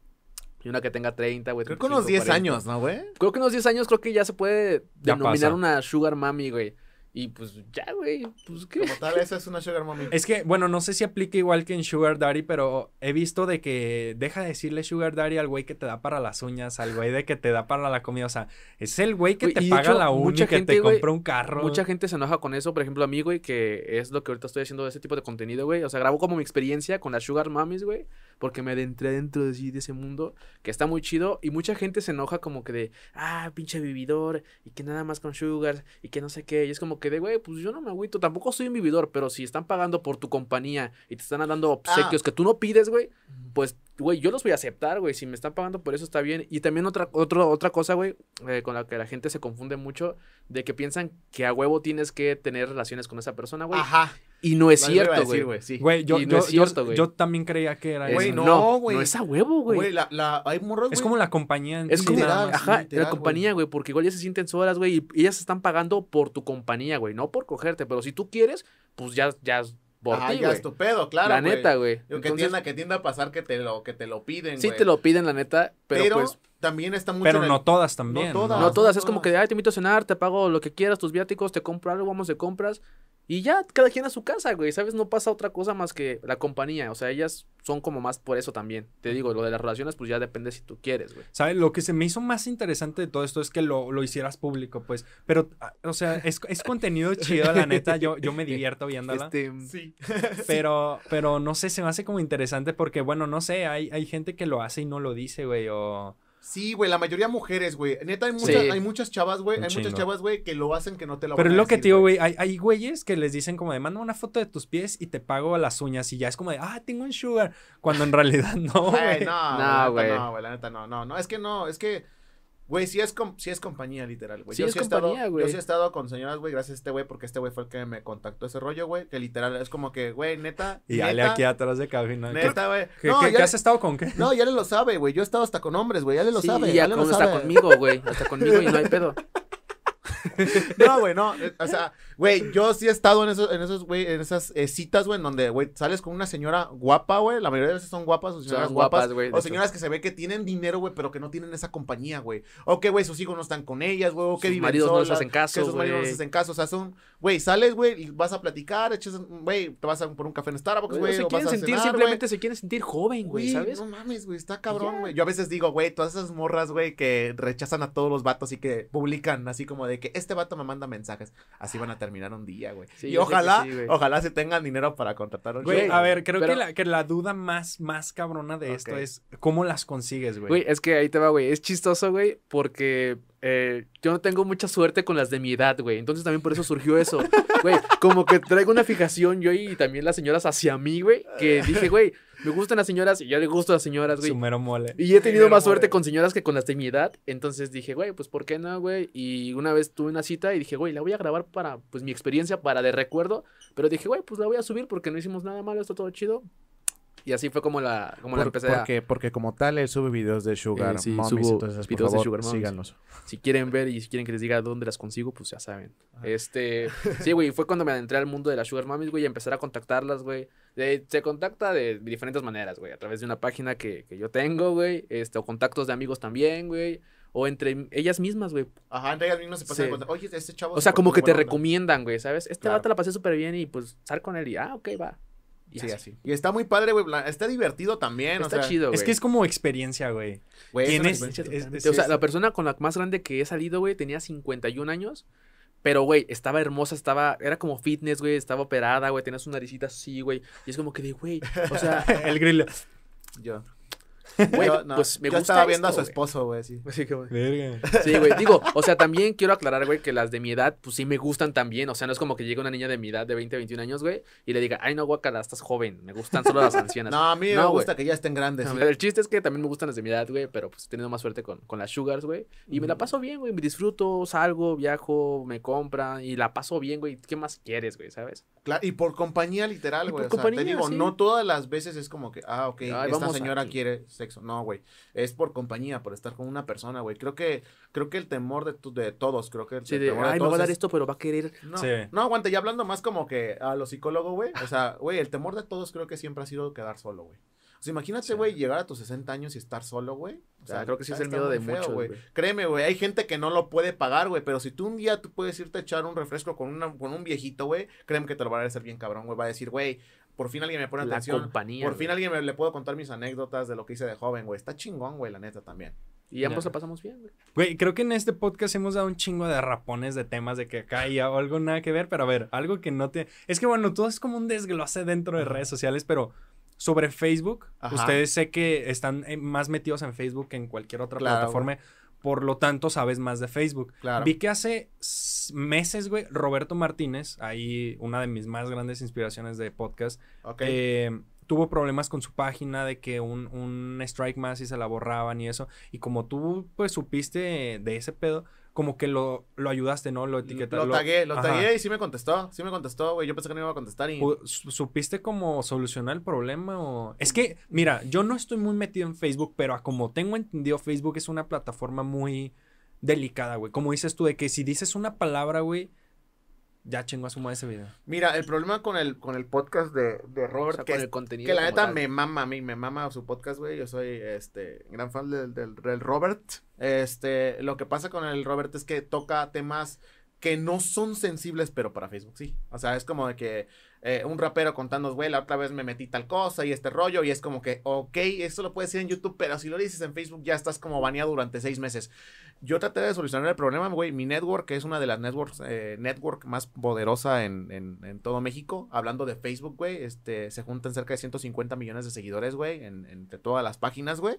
Y una que tenga 30, güey. Creo que unos 35, 10 40. años, ¿no, güey? Creo que unos 10 años creo que ya se puede Ya denominar pasa. una sugar mami, güey. Y pues ya, güey. Pues qué. Como tal, esa es una sugar mommy. Es que, bueno, no sé si aplica igual que en Sugar Daddy, pero he visto de que deja de decirle Sugar Daddy al güey que te da para las uñas, al güey de que te da para la comida. O sea, es el güey que Güey, te paga hecho, la uña, mucha que gente, te güey, compra un carro. Mucha gente se enoja con eso, por ejemplo, a mí, güey, que es lo que ahorita estoy haciendo de ese tipo de contenido, güey. O sea, grabo como mi experiencia con las Sugar Mummies, güey, porque me adentré dentro de, sí, de ese mundo, que está muy chido, y mucha gente se enoja como que de, ah, pinche vividor, y que nada más con Sugar, y que no sé qué, y es como que de, güey, pues yo no me agüito, tampoco soy un vividor, pero si están pagando por tu compañía y te están dando obsequios que tú no pides, güey, pues, güey, yo los voy a aceptar, güey. Si me están pagando por eso está bien. Y también otra, otro, otra cosa, güey, eh, con la que la gente se confunde mucho, de que piensan que a huevo tienes que tener relaciones con esa persona, güey. Ajá. Y no es cierto, güey. sí. Güey, yo, Y no yo, es yo- cierto, güey. yo también creía que era Es- eso. Güey, no, no, güey. no es a huevo, güey. Güey, la, la, hay morros, Es como la compañía en Es sí, como, nada literal, más. ajá, literal, la compañía, güey, porque igual ya se sienten solas, güey, y ellas están pagando por tu compañía, güey, no por cogerte, pero si tú quieres, pues ya, ya por ti, ya güey. es tu pedo, claro, la güey. neta, güey. Que, tienda, que tienda a pasar que te lo, que te lo piden, sí güey. te lo piden, la neta, pero, Pero, pues también está mucho Pero en el- no todas también. No todas. no todas. no Es como que, ay, te invito a cenar, te pago lo que quieras, tus viáticos, te compro algo, vamos de compras. Y ya, cada quien a su casa, güey, ¿sabes? No pasa otra cosa más que la compañía. O sea, ellas son como más por eso también. Te digo, lo de las relaciones, pues ya depende si tú quieres, güey. ¿Sabes? Lo que se me hizo más interesante de todo esto es que lo, lo hicieras público, pues. Pero, ah, o sea, es, es contenido chido, la neta. Yo, yo me divierto viéndola. Este, Sí. Pero, pero no sé, se me hace como interesante porque, bueno, no sé, hay, hay gente que lo hace y no lo dice, güey, o... Sí, güey, la mayoría mujeres, güey. Neta, hay muchas, Sí. hay muchas chavas, güey. Hay muchas chavas, güey, que lo hacen que no te lo Pero es lo que te digo, güey, hay, hay güeyes que les dicen como de, manda una foto de tus pies y te pago las uñas y ya es como de, ah, tengo un sugar, cuando en realidad no, Ay, güey. no, No, la neta güey. no, güey, la neta no, no, no, es que no, es que, güey, sí es, com- sí es compañía, literal, güey. Sí yo es sí he estado, compañía, güey. Yo sí he estado con señoras, güey, gracias a este güey, porque este güey fue el que me contactó ese rollo, güey, que literal es como que, güey, neta, Y Ale neta, aquí atrás de cabina. neta, güey. ¿Qué, No, qué- ya qué le- has estado con qué? No, ya le lo sabe, güey, yo he estado hasta con hombres, güey, ya le lo sí, sabe, y ya ya le lo hasta sabe. conmigo, güey. Hasta conmigo y no hay pedo. No, güey, no. eh, O sea, güey, yo sí he estado en esos, en esos, güey, en esas eh, citas, güey, en donde, güey, sales con una señora guapa, güey. La mayoría de veces son guapas o señoras Son guapas. güey, o hecho. señoras que se ve que tienen dinero, güey, pero que no tienen esa compañía, güey. O que, güey, sus hijos no están con ellas, güey. O que Sus maridos no les solas, hacen caso, Que sus maridos no les hacen caso. O sea, son, güey, sales, güey, y vas a platicar, echas, güey, te vas a por un café en Starbucks, güey. se o quieren sentir, cenar, simplemente se quieren sentir joven, güey, ¿sabes? no mames, güey, está cabrón, güey. Yo a veces digo, güey, todas esas morras, güey, que rechazan a todos los vatos y que publican así como de que este vato me manda mensajes. Así van a terminar un día, güey. Sí, y ojalá, sí, ojalá se tengan dinero para contratar a un Güey, a ver, creo pero- que, la, que la duda más, más cabrona de esto es cómo las consigues, güey. Güey, es que ahí te va, güey. Es chistoso, güey, porque eh, yo no tengo mucha suerte con las de mi edad, güey. Entonces también por eso surgió eso. Güey, como que traigo una fijación yo y también las señoras hacia mí, güey. Que dije, güey, me gustan las señoras y yo le gusto a las señoras, güey. Su mero mole. Y he tenido más suerte mole. con señoras que con las de mi edad. Entonces dije, güey, pues ¿por qué no, güey? Y una vez tuve una cita y dije, güey, la voy a grabar para, pues, mi experiencia, para de recuerdo. Pero dije, güey, pues la voy a subir porque no hicimos nada malo, está todo chido. Y así fue como la, como la Por- empecé a... porque, porque como tal, él sube videos de Sugar Eh, sí, Mommies, subo entonces, por videos de Sugar Mommies. síganlos. Si quieren ver y si quieren que les diga dónde las consigo, pues ya saben. Este, sí, güey, fue cuando me adentré al mundo de las Sugar Mommies, güey, y empezar a contactarlas, güey. Se contacta de diferentes maneras, güey, a través de una página que, que yo tengo, güey, este, o contactos de amigos también, güey, o entre ellas mismas, güey. Ajá, entre ellas mismas se pasan Sí. cuenta, Oye, este chavo. O sea, se como que te buena onda". recomiendan, güey, ¿sabes? Este Claro. vato la pasé súper bien y pues sal con él y, ah, ok, va. Y Sí, así. así. Y está muy padre, güey. Está divertido también. Está o sea, chido, güey. Es que es como experiencia, güey. Güey, es o sea, la persona con la más grande que he salido, güey, tenía 51 años. Pero, güey, estaba hermosa, estaba, era como fitness, güey, estaba operada, güey, tenía su naricita así, güey. Y es como que de, güey, o sea, El grill. Yo. Güey, Yo, no, pues me yo gusta estaba viendo esto, a su esposo, güey, sí. Así que, güey. Verga. Sí, güey. Digo, o sea, también quiero aclarar, güey, que las de mi edad, pues sí me gustan también. O sea, no es como que llegue una niña de mi edad, de 20, 21 años, güey, y le diga, ay, no, guacala, estás joven. Me gustan solo las ancianas. No, a mí me No, gusta que ya estén grandes. sí. El chiste es que también me gustan las de mi edad, güey, pero pues he tenido más suerte con, con las sugars, güey. Y me la paso bien, güey. Me disfruto, salgo, viajo, me compran y la paso bien, güey. ¿Qué más quieres, güey? ¿Sabes? Cla- y por compañía literal, Y güey. por O sea, compañía, te digo, sí. no todas las veces es como que, ah, ok, Ay, esta señora aquí. quiere sexo. No, güey. Es por compañía, por estar con una persona, güey. Creo que, creo que el temor de, tu- de todos, creo que el, Sí, el de, temor ay, me va a dar es- esto, pero va a querer. No, Sí. no, aguanta, ya hablando más como que a los psicólogos, güey. O sea, güey, el temor de todos creo que siempre ha sido quedar solo, güey. O sea, imagínate, Sí. güey, llegar a tus 60 años y estar solo, güey. O sea, creo que sí es el miedo de muchos, güey. Créeme, güey, hay gente que no lo puede pagar, güey, pero si tú un día tú puedes irte a echar un refresco con, una, con un viejito, güey, créeme que te lo va a agradecer bien cabrón, güey. Va a decir, güey, por fin alguien me pone La atención. compañía. Por güey. fin alguien me le puedo contar mis anécdotas de lo que hice de joven, güey. Está chingón, güey, la neta también. Y ambos Ya. la pasamos bien, güey. Güey, creo que en este podcast hemos dado un chingo de rapones de temas de que acá hay algo nada que ver, pero a ver, algo que no te... Es que bueno, todo es como un desglose dentro de redes sociales, pero sobre Facebook, Ajá. ustedes sé que están eh, más metidos en Facebook que en cualquier otra Claro, plataforma, por lo tanto sabes más de Facebook. Claro. Vi que hace meses, güey, Roberto Martínez, ahí una de mis más grandes inspiraciones de podcast, eh, tuvo problemas con su página de que un, un strike más y se la borraban y eso. Y como tú, pues, supiste de ese pedo, como que lo, lo ayudaste, ¿no? Lo etiquetaste. lo tagué, lo Ajá. tagué y sí me contestó. Sí me contestó, güey. Yo pensé que no iba a contestar y. ¿Supiste cómo solucionar el problema o...? Es que, mira, yo no estoy muy metido en Facebook, pero a como tengo entendido, Facebook es una plataforma muy delicada, güey. Como dices tú, de que si dices una palabra, güey, ya chingo a su madre ese video. Mira, el problema con el, con el podcast de, de O Robert, sea, que, con es- el contenido. que la neta tal. me mama a mí, me mama su podcast, güey. Yo soy este gran fan del, del, del Robert. Este, lo que pasa con el Robert es que toca temas que no son sensibles, pero para Facebook sí. O sea, es como de que eh, un rapero contando, güey, la otra vez me metí tal cosa y este rollo, y es como que, ok, esto lo puedes decir en YouTube, pero si lo dices en Facebook ya estás como baneado durante seis meses. Yo traté de solucionar el problema, güey. Mi network, que es una de las networks, eh, network más poderosa en, en, en todo México, hablando de Facebook, güey, este, se juntan cerca de 150 millones de seguidores, güey, en, entre todas las páginas, güey.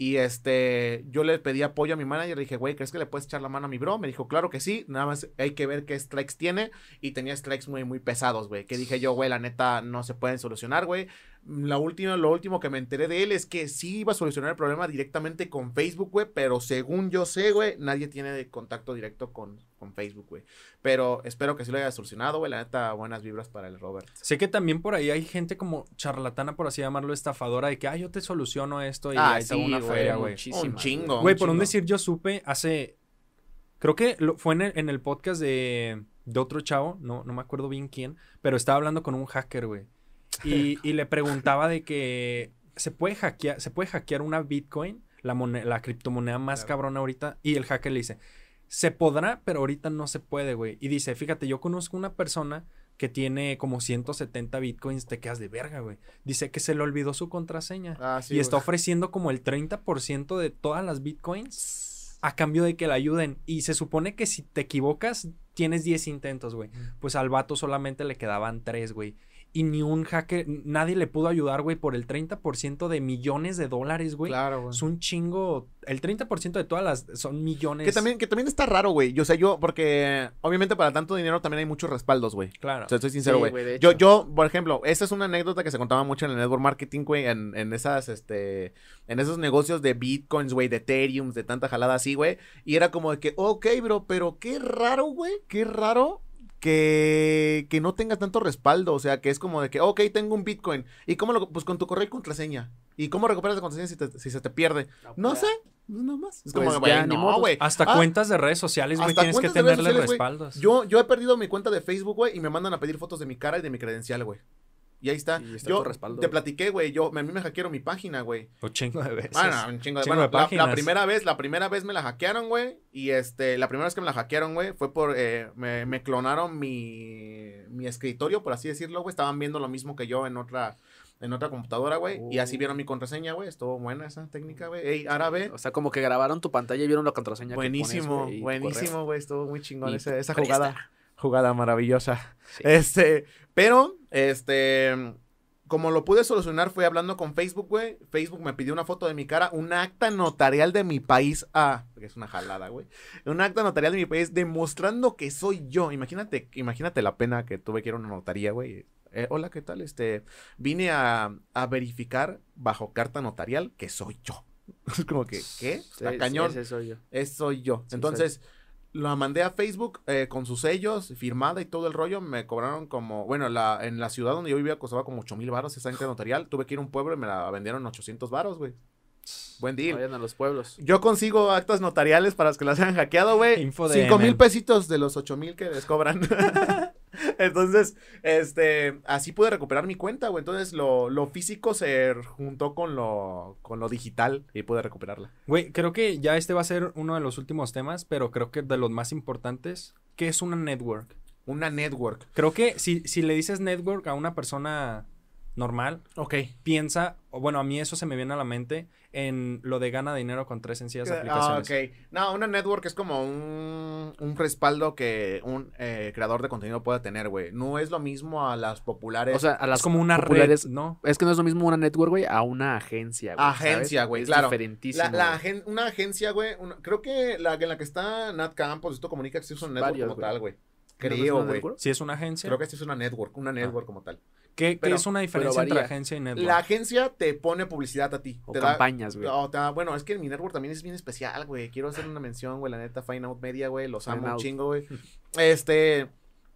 Y este, yo le pedí apoyo a mi manager, le dije, güey, ¿crees que le puedes echar la mano a mi bro? Me dijo, claro que sí, nada más hay que ver qué strikes tiene. Y tenía strikes muy, muy pesados, güey. Que dije yo, güey, la neta no se pueden solucionar, güey. La última, lo último que me enteré de él es que sí iba a solucionar el problema directamente con Facebook, güey. Pero según yo sé, güey, nadie tiene contacto directo con, con Facebook, güey. Pero espero que sí lo haya solucionado, güey. La neta, buenas vibras para el Robert. Sé que también por ahí hay gente como charlatana, por así llamarlo, estafadora, de que, ah, yo te soluciono esto y Ah, ahí una feria, güey. Un chingo. Güey, por un decir, yo supe hace. Creo que lo- fue en el, en el podcast de, de otro chavo, no, no me acuerdo bien quién, pero estaba hablando con un hacker, güey. Y, y le preguntaba de que se puede hackear, se puede hackear una Bitcoin, la, mone- la criptomoneda más Claro. cabrona ahorita. Y el hacker le dice: Se podrá, pero ahorita no se puede, güey. Y dice: Fíjate, yo conozco una persona que tiene como 170 Bitcoins, te quedas de verga, güey. Dice que se le olvidó su contraseña Ah, sí, y está ofreciendo como el 30% de todas las bitcoins a cambio de que la ayuden. Y se supone que si te equivocas, tienes 10 intentos, güey. Pues al vato solamente le quedaban 3, güey. Y ni un hacker, nadie le pudo ayudar, güey, por el 30% de millones de dólares, güey. Claro, güey. Es un chingo. El 30% de todas las son millones. Que también, que también está raro, güey. Yo sé, yo, porque obviamente para tanto dinero también hay muchos respaldos, güey. Claro. O sea, estoy sincero, Sí, güey. yo, yo, por ejemplo, esa es una anécdota que se contaba mucho en el network marketing, güey, en, en esas, este, en esos negocios de bitcoins, güey, de Ethereum, de tanta jalada así, güey. Y era como de que, ok, bro, pero qué raro, güey, qué raro que, que no tengas tanto respaldo. O sea, que es como de que, ok, tengo un bitcoin. ¿Y cómo lo, pues con tu correo y contraseña? ¿Y cómo recuperas la contraseña si, te- si se te pierde? No sé, no más. Es como, Pues güey, ya, ni no, güey. Hasta Ah, cuentas de redes sociales, güey, hasta tienes que cuentas de redes tenerle sociales, güey. respaldos. Yo, yo he perdido mi cuenta de Facebook, güey, y me mandan a pedir fotos de mi cara y de mi credencial, güey. Y ahí está. Y está yo tu respaldo. te platiqué, güey. Yo, a mí me hackearon mi página, güey. Un chingo de veces. Bueno, un chingo de, Chingo bueno, de la- la, páginas. primera vez, la primera vez me la hackearon, güey. Y este, la primera vez que me la hackearon, güey, fue por, eh, me, me clonaron mi, mi escritorio, por así decirlo, güey. Estaban viendo lo mismo que yo en otra, en otra computadora, güey. Y así vieron mi contraseña, güey. Estuvo buena esa técnica, güey. Ey, ahora ve. O sea, como que grabaron tu pantalla y vieron la contraseña. que Buenísimo, pones, güey, y tu buenísimo, güey. Estuvo muy chingón Y esa jugada. Jugada maravillosa. Sí. Este, pero, este, como lo pude solucionar fue hablando con Facebook, güey. Facebook me pidió una foto de mi cara, un acta notarial de mi país. Ah, porque es una jalada, güey. Un acta notarial de mi país demostrando que soy yo. Imagínate, imagínate la pena que tuve que ir a una notaría, güey. Eh, hola, ¿qué tal? Este, vine a, a verificar bajo carta notarial que soy yo. Es como que, ¿qué? Sí, La sí, cañón. ese soy yo. Es soy yo. Sí, Entonces, la mandé a Facebook eh, con sus sellos, firmada y todo el rollo. Me cobraron como, bueno, la, en la ciudad donde yo vivía costaba como 8 mil baros esa notarial. Tuve que ir a un pueblo y me la vendieron 800 baros, güey. Buen deal. Vayan a los pueblos. Yo consigo actas notariales para los que las hayan hackeado, güey. Info de 5 mil pesitos de los 8 mil que les cobran. Entonces, este, así pude recuperar mi cuenta, güey. Entonces, lo, lo físico se juntó con lo, con lo digital y pude recuperarla. Güey, creo que ya este va a ser uno de los últimos temas, pero creo que de los más importantes, ¿qué es una network? Una network. Creo que si, si le dices network a una persona normal, Ok. piensa, o bueno, a mí eso se me viene a la mente en lo de gana dinero con tres sencillas Ah, aplicaciones. ok. No, una network es como un, un respaldo que un eh, creador de contenido puede tener, güey. No es lo mismo a las populares. O sea, a las Es como una populares. red, ¿no? Es que no es lo mismo una network, güey, a una agencia, güey. Agencia, güey, Es claro. diferentísimo. la, la agen- una agencia, güey. creo que la en la que está Nat Campos, esto comunica que sí es una network Varios, como tal, güey. ¿No es Creo, güey. Si es una agencia, Creo que sí es una network, una network como tal. ¿Qué, es una diferencia entre agencia y network? La agencia te pone publicidad a ti. O te da- campañas, güey. bueno, es que mi network también es bien especial, güey. Quiero hacer una mención, güey. La neta, Fine Out Media, güey. Los Fine amo un Out. chingo, güey. Este.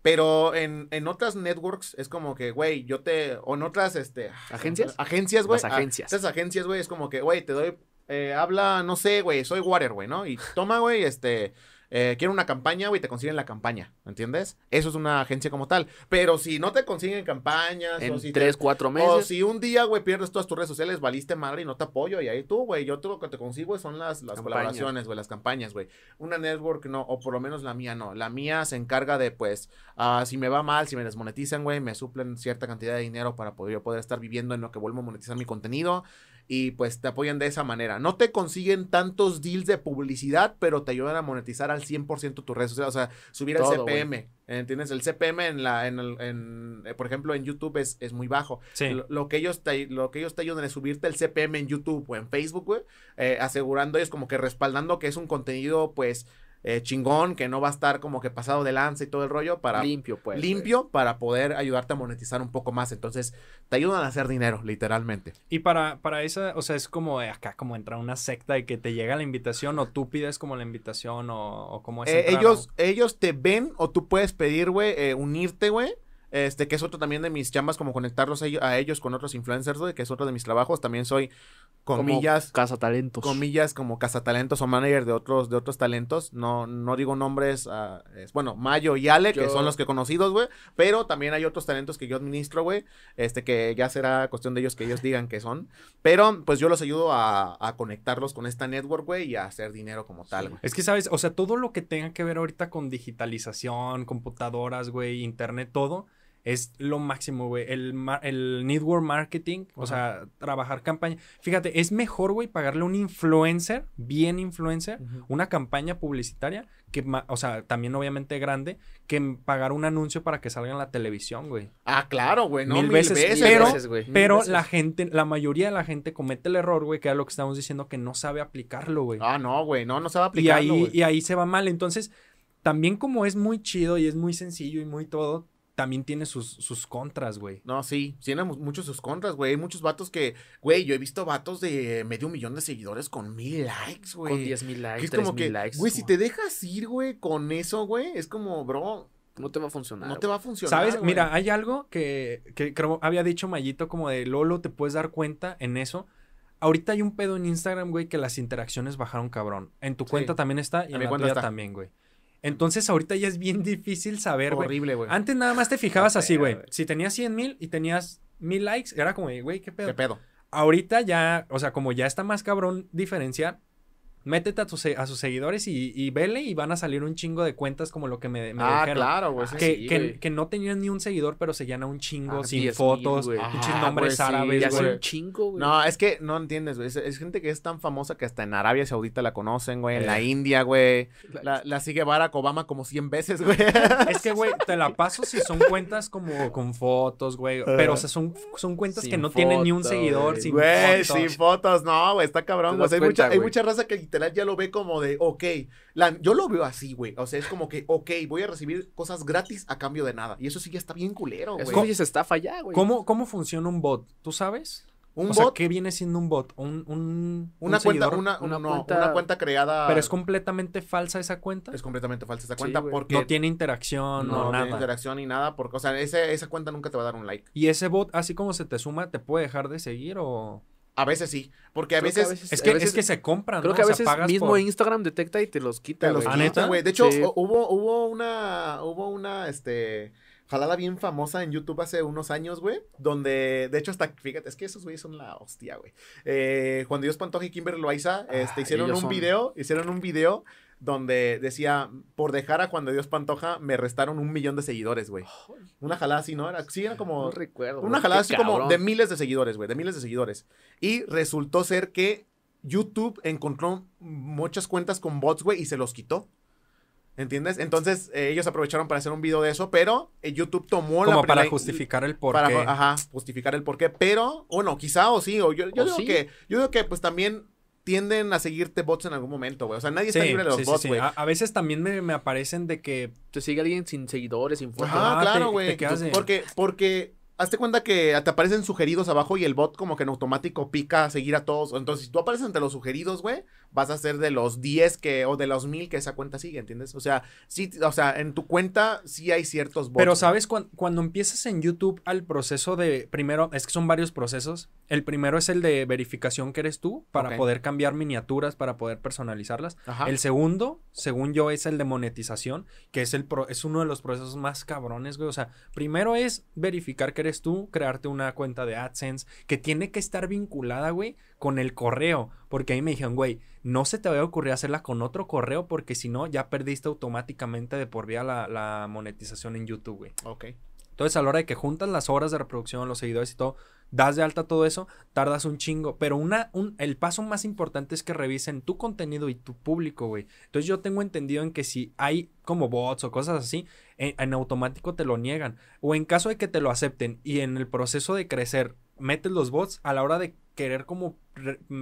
Pero en, en otras networks es como que, güey, yo te. O en otras, este. ¿Agencias? Agencias, güey. Las agencias. Ah, Esas agencias, güey, es como que, güey, te doy. eh, habla, no sé, güey, soy Water, güey, ¿no? Y toma, güey, este. Eh, quiero una campaña, güey, te consiguen la campaña, ¿entiendes? Eso es una agencia como tal. Pero si no te consiguen campañas, En o si te- tres, cuatro o meses. si un día, güey, pierdes todas tus redes sociales, valiste madre y no te apoyo, y ahí tú, güey, yo todo lo que te consigo son las, las colaboraciones, güey, las campañas, güey. Una network no, o por lo menos la mía no. La mía se encarga de, pues, ah, si me va mal, si me desmonetizan, güey, me suplen cierta cantidad de dinero para poder, yo poder estar viviendo en lo que vuelvo a monetizar mi contenido. Y pues te apoyan de esa manera. No te consiguen tantos deals de publicidad, pero te ayudan a monetizar al 100% tus redes sociales. O sea, subir Todo, el CPM. ¿Entiendes? El CPM en la, en, el- en, eh, por ejemplo, en YouTube es, es muy bajo. Sí. Lo, lo que ellos te, lo que ellos te ayudan es subirte el CPM en YouTube o en Facebook, güey, eh, asegurando ellos como que respaldando que es un contenido, pues, eh, chingón, que no va a estar como que pasado de lanza y todo el rollo para limpio, pues. limpio para poder ayudarte a monetizar un poco más. Entonces, te ayudan a hacer dinero, literalmente. Y para, para esa, o sea, es como de acá, como entrar a una secta de que te llega la invitación o tú pides como la invitación o, o cómo es. Eh, entrar ellos, ellos te ven o tú puedes pedir, güey, eh, unirte, güey. Este, que es otro también de mis chambas, como conectarlos a ellos, a ellos con otros influencers, güey, que es otro de mis trabajos. También soy, comillas, Casa talentos. comillas como cazatalentos o manager de otros de otros talentos no no digo nombres es- bueno Mayo y Ale que son los que conocidos güey pero también hay otros talentos que yo administro güey este que ya será cuestión de ellos que ellos digan que son pero pues yo los ayudo a, a conectarlos con esta network güey y a hacer dinero como tal güey Es que, ¿sabes? O sea, todo lo que tenga que ver ahorita con digitalización, computadoras, güey, internet, todo, es lo máximo, güey. El, el network marketing, o sea, trabajar campaña. Fíjate, es mejor, güey, pagarle a un influencer, bien influencer, una campaña publicitaria, que, o sea, también obviamente grande, que pagar un anuncio para que salga en la televisión, güey. ah claro güey no Mil veces, pero- veces, güey, mil Pero veces. la gente, la mayoría de la gente comete el error, güey, que era lo que estamos diciendo, que no sabe aplicarlo, güey. ah no güey no no se va a Y ahí, y ahí se va mal. Entonces, también como es muy chido y es muy sencillo y muy todo, también tiene sus, sus contras, güey. No, sí, tiene mu- muchos sus contras, güey. Hay muchos vatos que, güey, yo he visto vatos de medio millón de seguidores con mil likes, güey. Con 10 mil Que likes, es 3 como mil que, likes. güey, si te dejas ir, güey, con eso, güey, es como, bro, No te va a funcionar. no te va a funcionar. ¿Sabes? güey. Mira, hay algo que, que creo había dicho Mayito como de Lolo, te puedes dar cuenta en eso. Ahorita hay un pedo en Instagram, güey, que las interacciones bajaron cabrón. En tu Sí. cuenta también está y En en mi la cuenta tuya también, güey. Entonces ahorita ya es bien difícil saber, güey. horrible, güey. Antes nada más te fijabas así, güey. Si tenías 100 mil y tenías mil likes, era como, güey, ¿qué pedo? ¿Qué pedo? ahorita ya, o sea, como ya está más cabrón diferenciar, métete a, tus a sus seguidores y, y vele y van a salir un chingo de cuentas como lo que me, me ah, dijeron. claro, güey. sí. Que, sí, que- güey. que no tenían ni un seguidor, pero seguían a un chingo, Ah, sin 10,000, fotos, güey. Ah, nombres güey, sí, árabes, güey. un chingo, güey. No, es que no entiendes, güey. Es, es gente que es tan famosa que hasta en Arabia Saudita la conocen, güey. En la Eh. India, güey. La, la sigue Barack Obama como 100 veces, güey. Es que, güey, te la paso si son cuentas como con fotos, güey. Pero, o sea, son, son cuentas Sin que no tienen ni un seguidor, güey. sin Güey, fotos. sin fotos, no, güey, está cabrón. Güey. O sea, das hay, mucha, hay güey. mucha raza que literal ya lo ve como de, ok, la- yo lo veo así, güey. O sea, es como que, ok, voy a recibir cosas gratis a cambio de nada. Y eso sí ya está bien culero, Eso güey. sí se estafa ya, güey. ¿Cómo, ¿Cómo funciona un bot? ¿Tú sabes? Un o sea, bot, ¿qué viene siendo un bot? Un, un, una un cuenta, seguidor, una, una no, cuenta- una cuenta creada. Pero es completamente falsa esa cuenta. es completamente falsa esa Sí, cuenta güey. porque No tiene interacción, no, no nada. tiene interacción ni nada. Porque, o sea, ese- esa cuenta nunca te va a dar un like. Y ese bot, así como se te suma, ¿te puede dejar de seguir o...? A veces sí. Porque a Creo que a veces. Es que, a veces- es que se compran, Creo ¿no? que a O sea, veces pagas mismo por- Instagram detecta y te los quita, Te los güey. ¿Ah, neta? güey. De hecho, Sí. hubo, hubo una, hubo una, este, jalada bien famosa en YouTube hace unos años, güey, donde, de hecho, hasta, fíjate, es que esos güeyes son la hostia, güey. Eh, Juan Dios Pantoja y Kimber Loaiza, este, Ah, hicieron un son- video, hicieron un video donde decía, por dejar a Juan de Dios Pantoja, me restaron un millón de seguidores, güey. Una jalada así, ¿no? Era, sí, era como... No recuerdo. Una jalada así como de miles de seguidores, güey, de miles de seguidores. Y resultó ser que YouTube encontró muchas cuentas con bots, güey, y se los quitó. ¿Entiendes? Entonces eh, ellos aprovecharon para hacer un video de eso, pero eh, YouTube tomó la Como para justificar el para, porqué. ajá, justificar el porqué. Pero, bueno, quizá o sí, o yo, yo O digo sí. que, yo digo que pues también tienden a seguirte bots en algún momento, güey. O sea, nadie está libre de los sí, sí, bots, sí. güey. A, a veces también me, me aparecen de que Te sigue alguien sin seguidores, sin fotos. Te- claro, güey. Porque, porque hazte cuenta que te aparecen sugeridos abajo y el bot como que en automático pica a seguir a todos. Entonces, si tú apareces entre los sugeridos, güey, vas a ser de los 10 que, o de los 1000 que esa cuenta sigue, ¿entiendes? O sea, sí, o sea, en tu cuenta sí hay ciertos bots. Pero sabes, Cuan- cuando empiezas en YouTube al proceso de, primero, es que son varios procesos. El primero es el de verificación que eres tú para poder cambiar miniaturas, para poder personalizarlas. Ajá. El segundo, según yo, es el de monetización, que es, el pro- es uno de los procesos más cabrones, güey. O sea, primero es verificar que eres tú, crearte una cuenta de AdSense, que tiene que estar vinculada, güey, con el correo. Porque ahí me dijeron, güey, no se te vaya a ocurrir hacerla con otro correo, porque si no, ya perdiste automáticamente de por vida la, la monetización en YouTube, güey. Ok. Entonces, a la hora de que juntas las horas de reproducción, los seguidores y todo, das de alta todo eso, tardas un chingo. Pero una, un, el paso más importante es que revisen tu contenido y tu público, güey. Entonces, yo tengo entendido en que si hay como bots o cosas así, en, en automático te lo niegan. O en caso de que te lo acepten y en el proceso de crecer metes los bots, a la hora de querer como,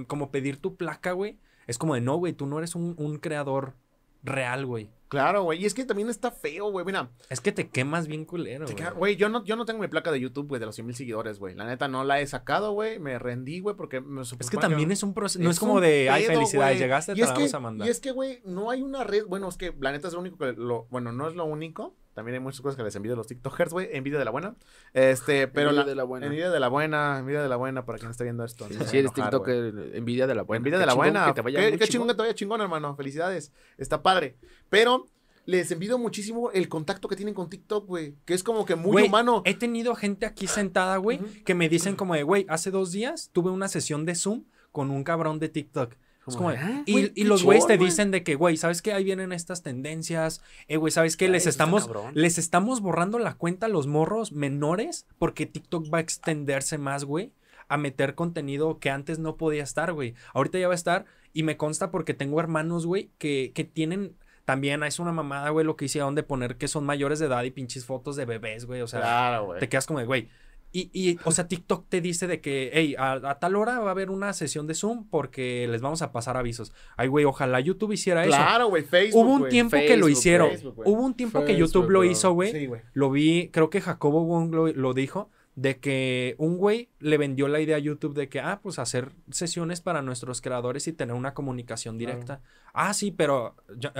como pedir tu placa, güey, es como de no, güey, tú no eres un, un creador real, güey. Claro, güey. Y es que también está feo, güey. Mira, Es que te quemas bien culero, güey. güey, yo no, yo no tengo mi placa de YouTube, güey, de los 100 mil seguidores, güey. La neta no la he sacado, güey. Me rendí, güey, porque me Es que también es un proceso, no es, Es como de, ay, güey. llegaste, Y te la que- vamos a mandar. Y es que, güey, no hay una red. Bueno, es que la neta es lo único que lo. Bueno, no es lo único. También hay muchas cosas que les envidio a los TikTokers, güey. Envidia de la buena. Este, pero Envidia la. de la buena. Envidia de la buena, envidia de la buena para quien esté viendo esto. Si a eres enojar, güey. TikTok, envidia de la buena. Envidia de la buena. Que te vaya qué chingón que te vaya chingón, hermano. Felicidades. Está padre. Pero les envidio muchísimo el contacto que tienen con TikTok, güey. Que es como que muy humano. He tenido gente aquí sentada, güey, que me dicen como de, güey, hace dos días tuve una sesión de Zoom con un cabrón de TikTok. Es como de, ¿ah? y, y los güeyes te dicen de que, güey, ¿sabes qué? Ahí vienen estas tendencias. Eh, güey, ¿sabes qué? Ay, Les estamos, les estamos borrando la cuenta a los morros menores porque TikTok va a extenderse más, güey, a meter contenido que antes no podía estar, güey. Ahorita ya va a estar y me consta porque tengo hermanos, güey, que, que tienen... También es una mamada, güey, lo que hicieron de poner que son mayores de edad y pinches fotos de bebés, güey. O sea, claro, güey. te quedas como de, güey. Y, y, o sea, TikTok te dice de que, hey, a, a tal hora va a haber una sesión de Zoom porque les vamos a pasar avisos. Ay, güey, ojalá YouTube hiciera eso. Claro, güey. Facebook. Hubo un tiempo que lo hicieron. Facebook. Hubo un tiempo que YouTube lo hizo, güey. Sí, güey. Lo vi, creo que Jacobo Wong lo, lo dijo, de que un güey le vendió la idea a YouTube de que, ah, pues hacer sesiones para nuestros creadores y tener una comunicación directa. Ah, sí, pero yo,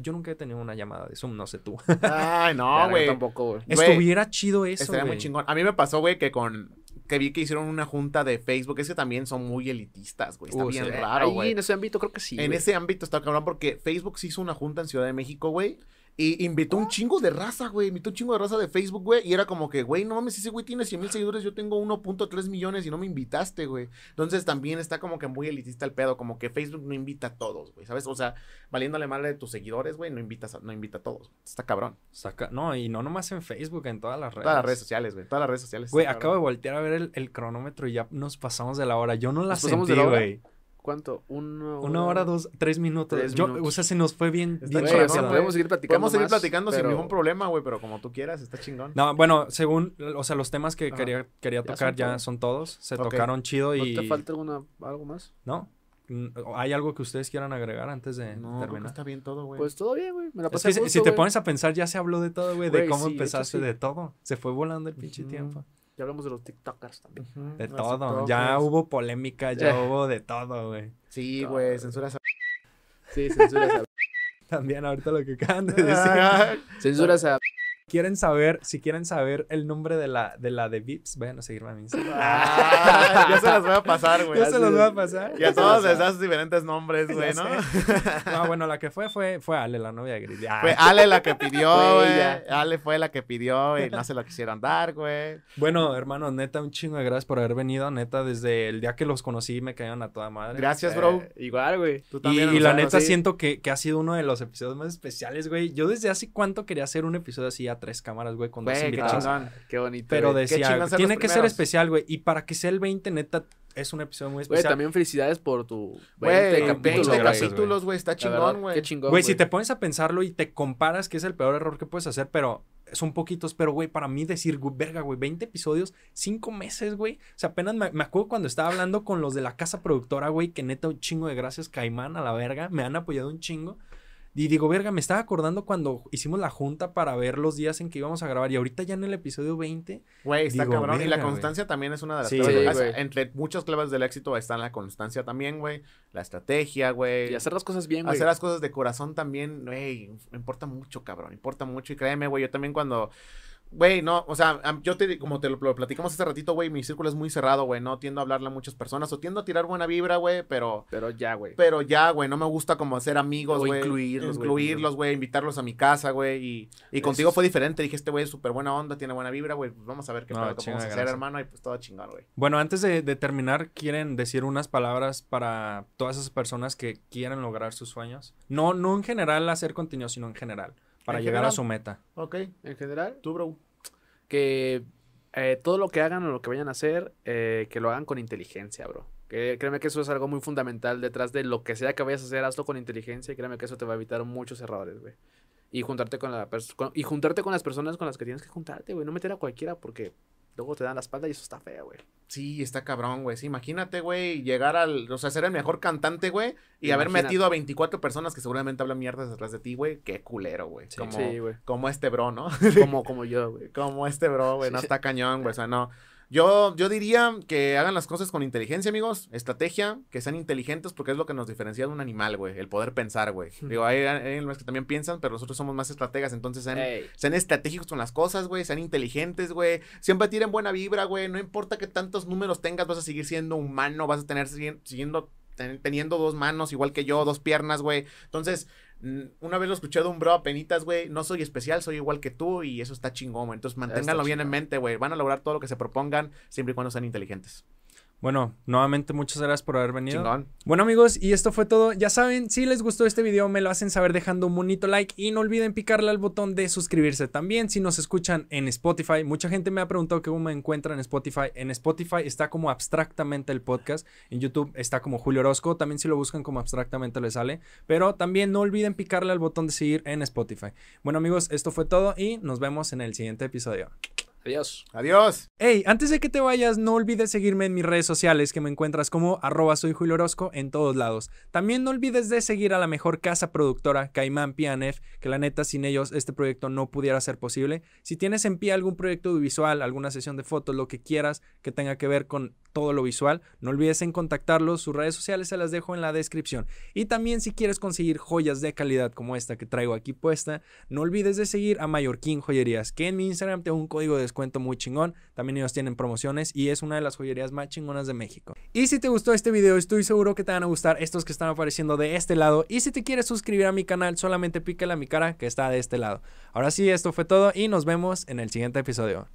yo nunca he tenido una llamada de Zoom, no sé tú. Ay, no, güey. tampoco, güey. Estuviera chido eso, Estaría muy chingón. A mí me pasó, güey, que con. Que vi que hicieron una junta de Facebook. Es que también son muy elitistas, güey. Está Uh, bien sí. raro, güey. en ese ámbito creo que sí. En ese ámbito está cabrón porque Facebook se hizo una junta en Ciudad de México, güey. Y invitó un chingo de raza, güey. Invitó un chingo de raza de Facebook, güey. Y era como que, güey, no mames, ese güey tiene 100 mil seguidores. Yo tengo 1.3 millones y no me invitaste, güey. Entonces también está como que muy elitista el pedo. Como que Facebook no invita a todos, güey. ¿Sabes? O sea, valiéndole mal de tus seguidores, güey, no invitas a- no invita a todos. Está cabrón. Saca- no, y no nomás en Facebook, en todas las redes. Todas las redes sociales, güey. Todas las redes sociales. Güey, acabo de voltear a ver el, el cronómetro y ya nos pasamos de la hora. Yo no la ¿Nos pasamos sentí, güey. ¿Cuánto? Una hora. Una hora, dos, tres minutos. Tres Yo, minutos. O sea, se nos fue bien, bien Güey, chingón, o sea, rápido. podemos seguir platicando. Podemos seguir más, platicando sin pero ningún problema, güey. Pero como tú quieras, está chingón. No, bueno, según, o sea, los temas que Ajá. quería, quería Ya tocar son ya son todos. Se tocaron chido ¿No y... te falta alguna, algo más? ¿No? Mm, ¿Hay algo que ustedes quieran agregar antes de No, terminar? está bien todo, güey. Pues todo bien, güey. Me la Es pasé que si- te pones a pensar, ya se habló de todo, güey, de cómo sí, de hecho, empezaste, sí. de todo. Se fue volando el pinche tiempo. Ya hablamos de los TikTokers también. De los todo. Ya hubo polémica, ya Eh. hubo de todo, güey. Sí, güey, censuras. Sí, censuras a... También ahorita lo que acaban de decir. Ah, censuras a... quieren saber, si quieren saber el nombre de la de la de Vips, vayan a seguirme a mi Instagram. Ah, ya se las voy a pasar, güey. Ya se los voy a pasar. Y a todos les das diferentes nombres, güey, ¿no? No, bueno, la que fue fue fue Ale, la novia de Gris. Fue Ale la que pidió, güey. Ale fue la que pidió y no se lo quisieron dar, güey. Bueno, hermano, neta, un chingo de gracias por haber venido. Neta, desde el día que los conocí me caían a toda madre. Gracias, bro. Eh, igual, güey. Tú Y, también. y la neta siento que, que ha sido uno de los episodios más especiales, güey. Yo desde hace cuánto quería hacer un episodio así a tres cámaras, güey, con dos Güey, qué. Qué bonito. Pero güey. decía, tiene que ser especial, güey. Y para que sea el 20, neta, es un episodio muy Güey, especial. también felicidades por tu 20 Güey, capítulos, 20 güey. capítulos, güey. Está chingón, güey. Qué chingón, Güey, si te pones a pensarlo y te comparas, que es el peor error que puedes hacer, pero son poquitos, pero güey, para mí decir, güey, verga, güey, 20 episodios, 5 meses, güey. O sea, apenas me, me acuerdo cuando estaba hablando con los de la casa productora, güey, que neta un chingo de gracias, Caimán, a la verga, me han apoyado un chingo. Y digo, verga, me estaba acordando cuando hicimos la junta para ver los días en que íbamos a grabar. Y ahorita ya en el episodio 20. Güey, está Digo, cabrón. y la constancia también es una de las Sí, claves. sí. Entre muchas claves del éxito está la constancia también, güey. La estrategia, güey. Y hacer las cosas bien, güey. Hacer las cosas de corazón también, güey, importa mucho, cabrón, importa mucho. Y créeme, güey, yo también cuando, güey, no, o sea, yo te, como te lo, lo platicamos hace ratito, güey, mi círculo es muy cerrado, güey, no tiendo a hablarle a muchas personas o tiendo a tirar buena vibra, güey, pero, Pero ya, güey. pero ya, güey, no me gusta como hacer amigos, güey. incluirlos, güey. Incluirlos, güey, invitarlos a mi casa, güey, y, y Eso contigo fue diferente, dije, este güey es súper buena onda, tiene buena vibra, güey, pues vamos a ver qué No, pedo chinga, podemos hacer, hermano, y pues todo chingón, güey. Bueno, antes de, de terminar, ¿quieren decir unas palabras para todas esas personas que quieran lograr sus sueños? No, no en general hacer contenido, sino en general. Para En llegar a su meta. Ok, En general, tú, bro. que eh, todo lo que hagan o lo que vayan a hacer, eh, que lo hagan con inteligencia, bro. Que, créeme que eso es algo muy fundamental detrás de lo que sea que vayas a hacer, hazlo con inteligencia y créeme que eso te va a evitar muchos errores, güey. Y juntarte con la pers- con- y juntarte con las personas con las que tienes que juntarte, güey. No meter a cualquiera porque luego te dan la espalda y eso está feo, güey. Sí, está cabrón, güey. Sí, imagínate, güey, llegar al, o sea, ser el mejor cantante, güey, y haber metido a 24 personas que seguramente hablan mierdas detrás de ti, güey. Qué culero, güey. Sí. como, Sí, como este bro, ¿no? Como, como yo, güey. como este bro, güey. No está cañón, güey. O sea, no. Yo, yo diría que hagan las cosas con inteligencia, amigos. Estrategia, que sean inteligentes, porque es lo que nos diferencia de un animal, güey. El poder pensar, güey. Digo, hay, hay animales que también piensan, pero nosotros somos más estrategas, entonces sean, Ey, sean estratégicos con las cosas, güey. Sean inteligentes, güey. Siempre tiren buena vibra, güey. No importa qué tantos números tengas, vas a seguir siendo humano. Vas a tener sigui- siguiendo, ten- teniendo dos manos, igual que yo, dos piernas, güey. Entonces, una vez lo escuché de un bro apenitas, güey. No soy especial, soy igual que tú. Y eso está chingón, güey. Entonces, manténganlo bien en mente, güey. Van a lograr todo lo que se propongan, siempre y cuando sean inteligentes. Bueno, nuevamente muchas gracias por haber venido. Chingón. Bueno amigos, y esto fue todo. Ya saben, si les gustó este video me lo hacen saber dejando un bonito like y no olviden picarle al botón de suscribirse. También si nos escuchan en Spotify, mucha gente me ha preguntado cómo me encuentran en Spotify. En Spotify está como abstractamente el podcast, en YouTube está como Julio Orozco, también si lo buscan como abstractamente le sale, pero también no olviden picarle al botón de seguir en Spotify. Bueno amigos, esto fue todo y nos vemos en el siguiente episodio. Adiós. Adiós. Hey, antes de que te vayas, no olvides seguirme en mis redes sociales que me encuentras como arroba soy Julio Orozco en todos lados. También no olvides de seguir a la mejor casa productora, Caimán Pianef, que la neta sin ellos este proyecto no pudiera ser posible. Si tienes en pie algún proyecto audiovisual, alguna sesión de fotos, lo que quieras que tenga que ver con todo lo visual, no olvides en contactarlos, sus redes sociales se las dejo en la descripción. Y también si quieres conseguir joyas de calidad como esta que traigo aquí puesta, no olvides de seguir a Mallorquín Joyerías, que en mi Instagram tengo un código de descuento muy chingón. También ellos tienen promociones y es una de las joyerías más chingonas de México. Y si te gustó este video, estoy seguro que te van a gustar estos que están apareciendo de este lado. Y si te quieres suscribir a mi canal, solamente pícale a mi cara que está de este lado. Ahora sí, esto fue todo y nos vemos en el siguiente episodio.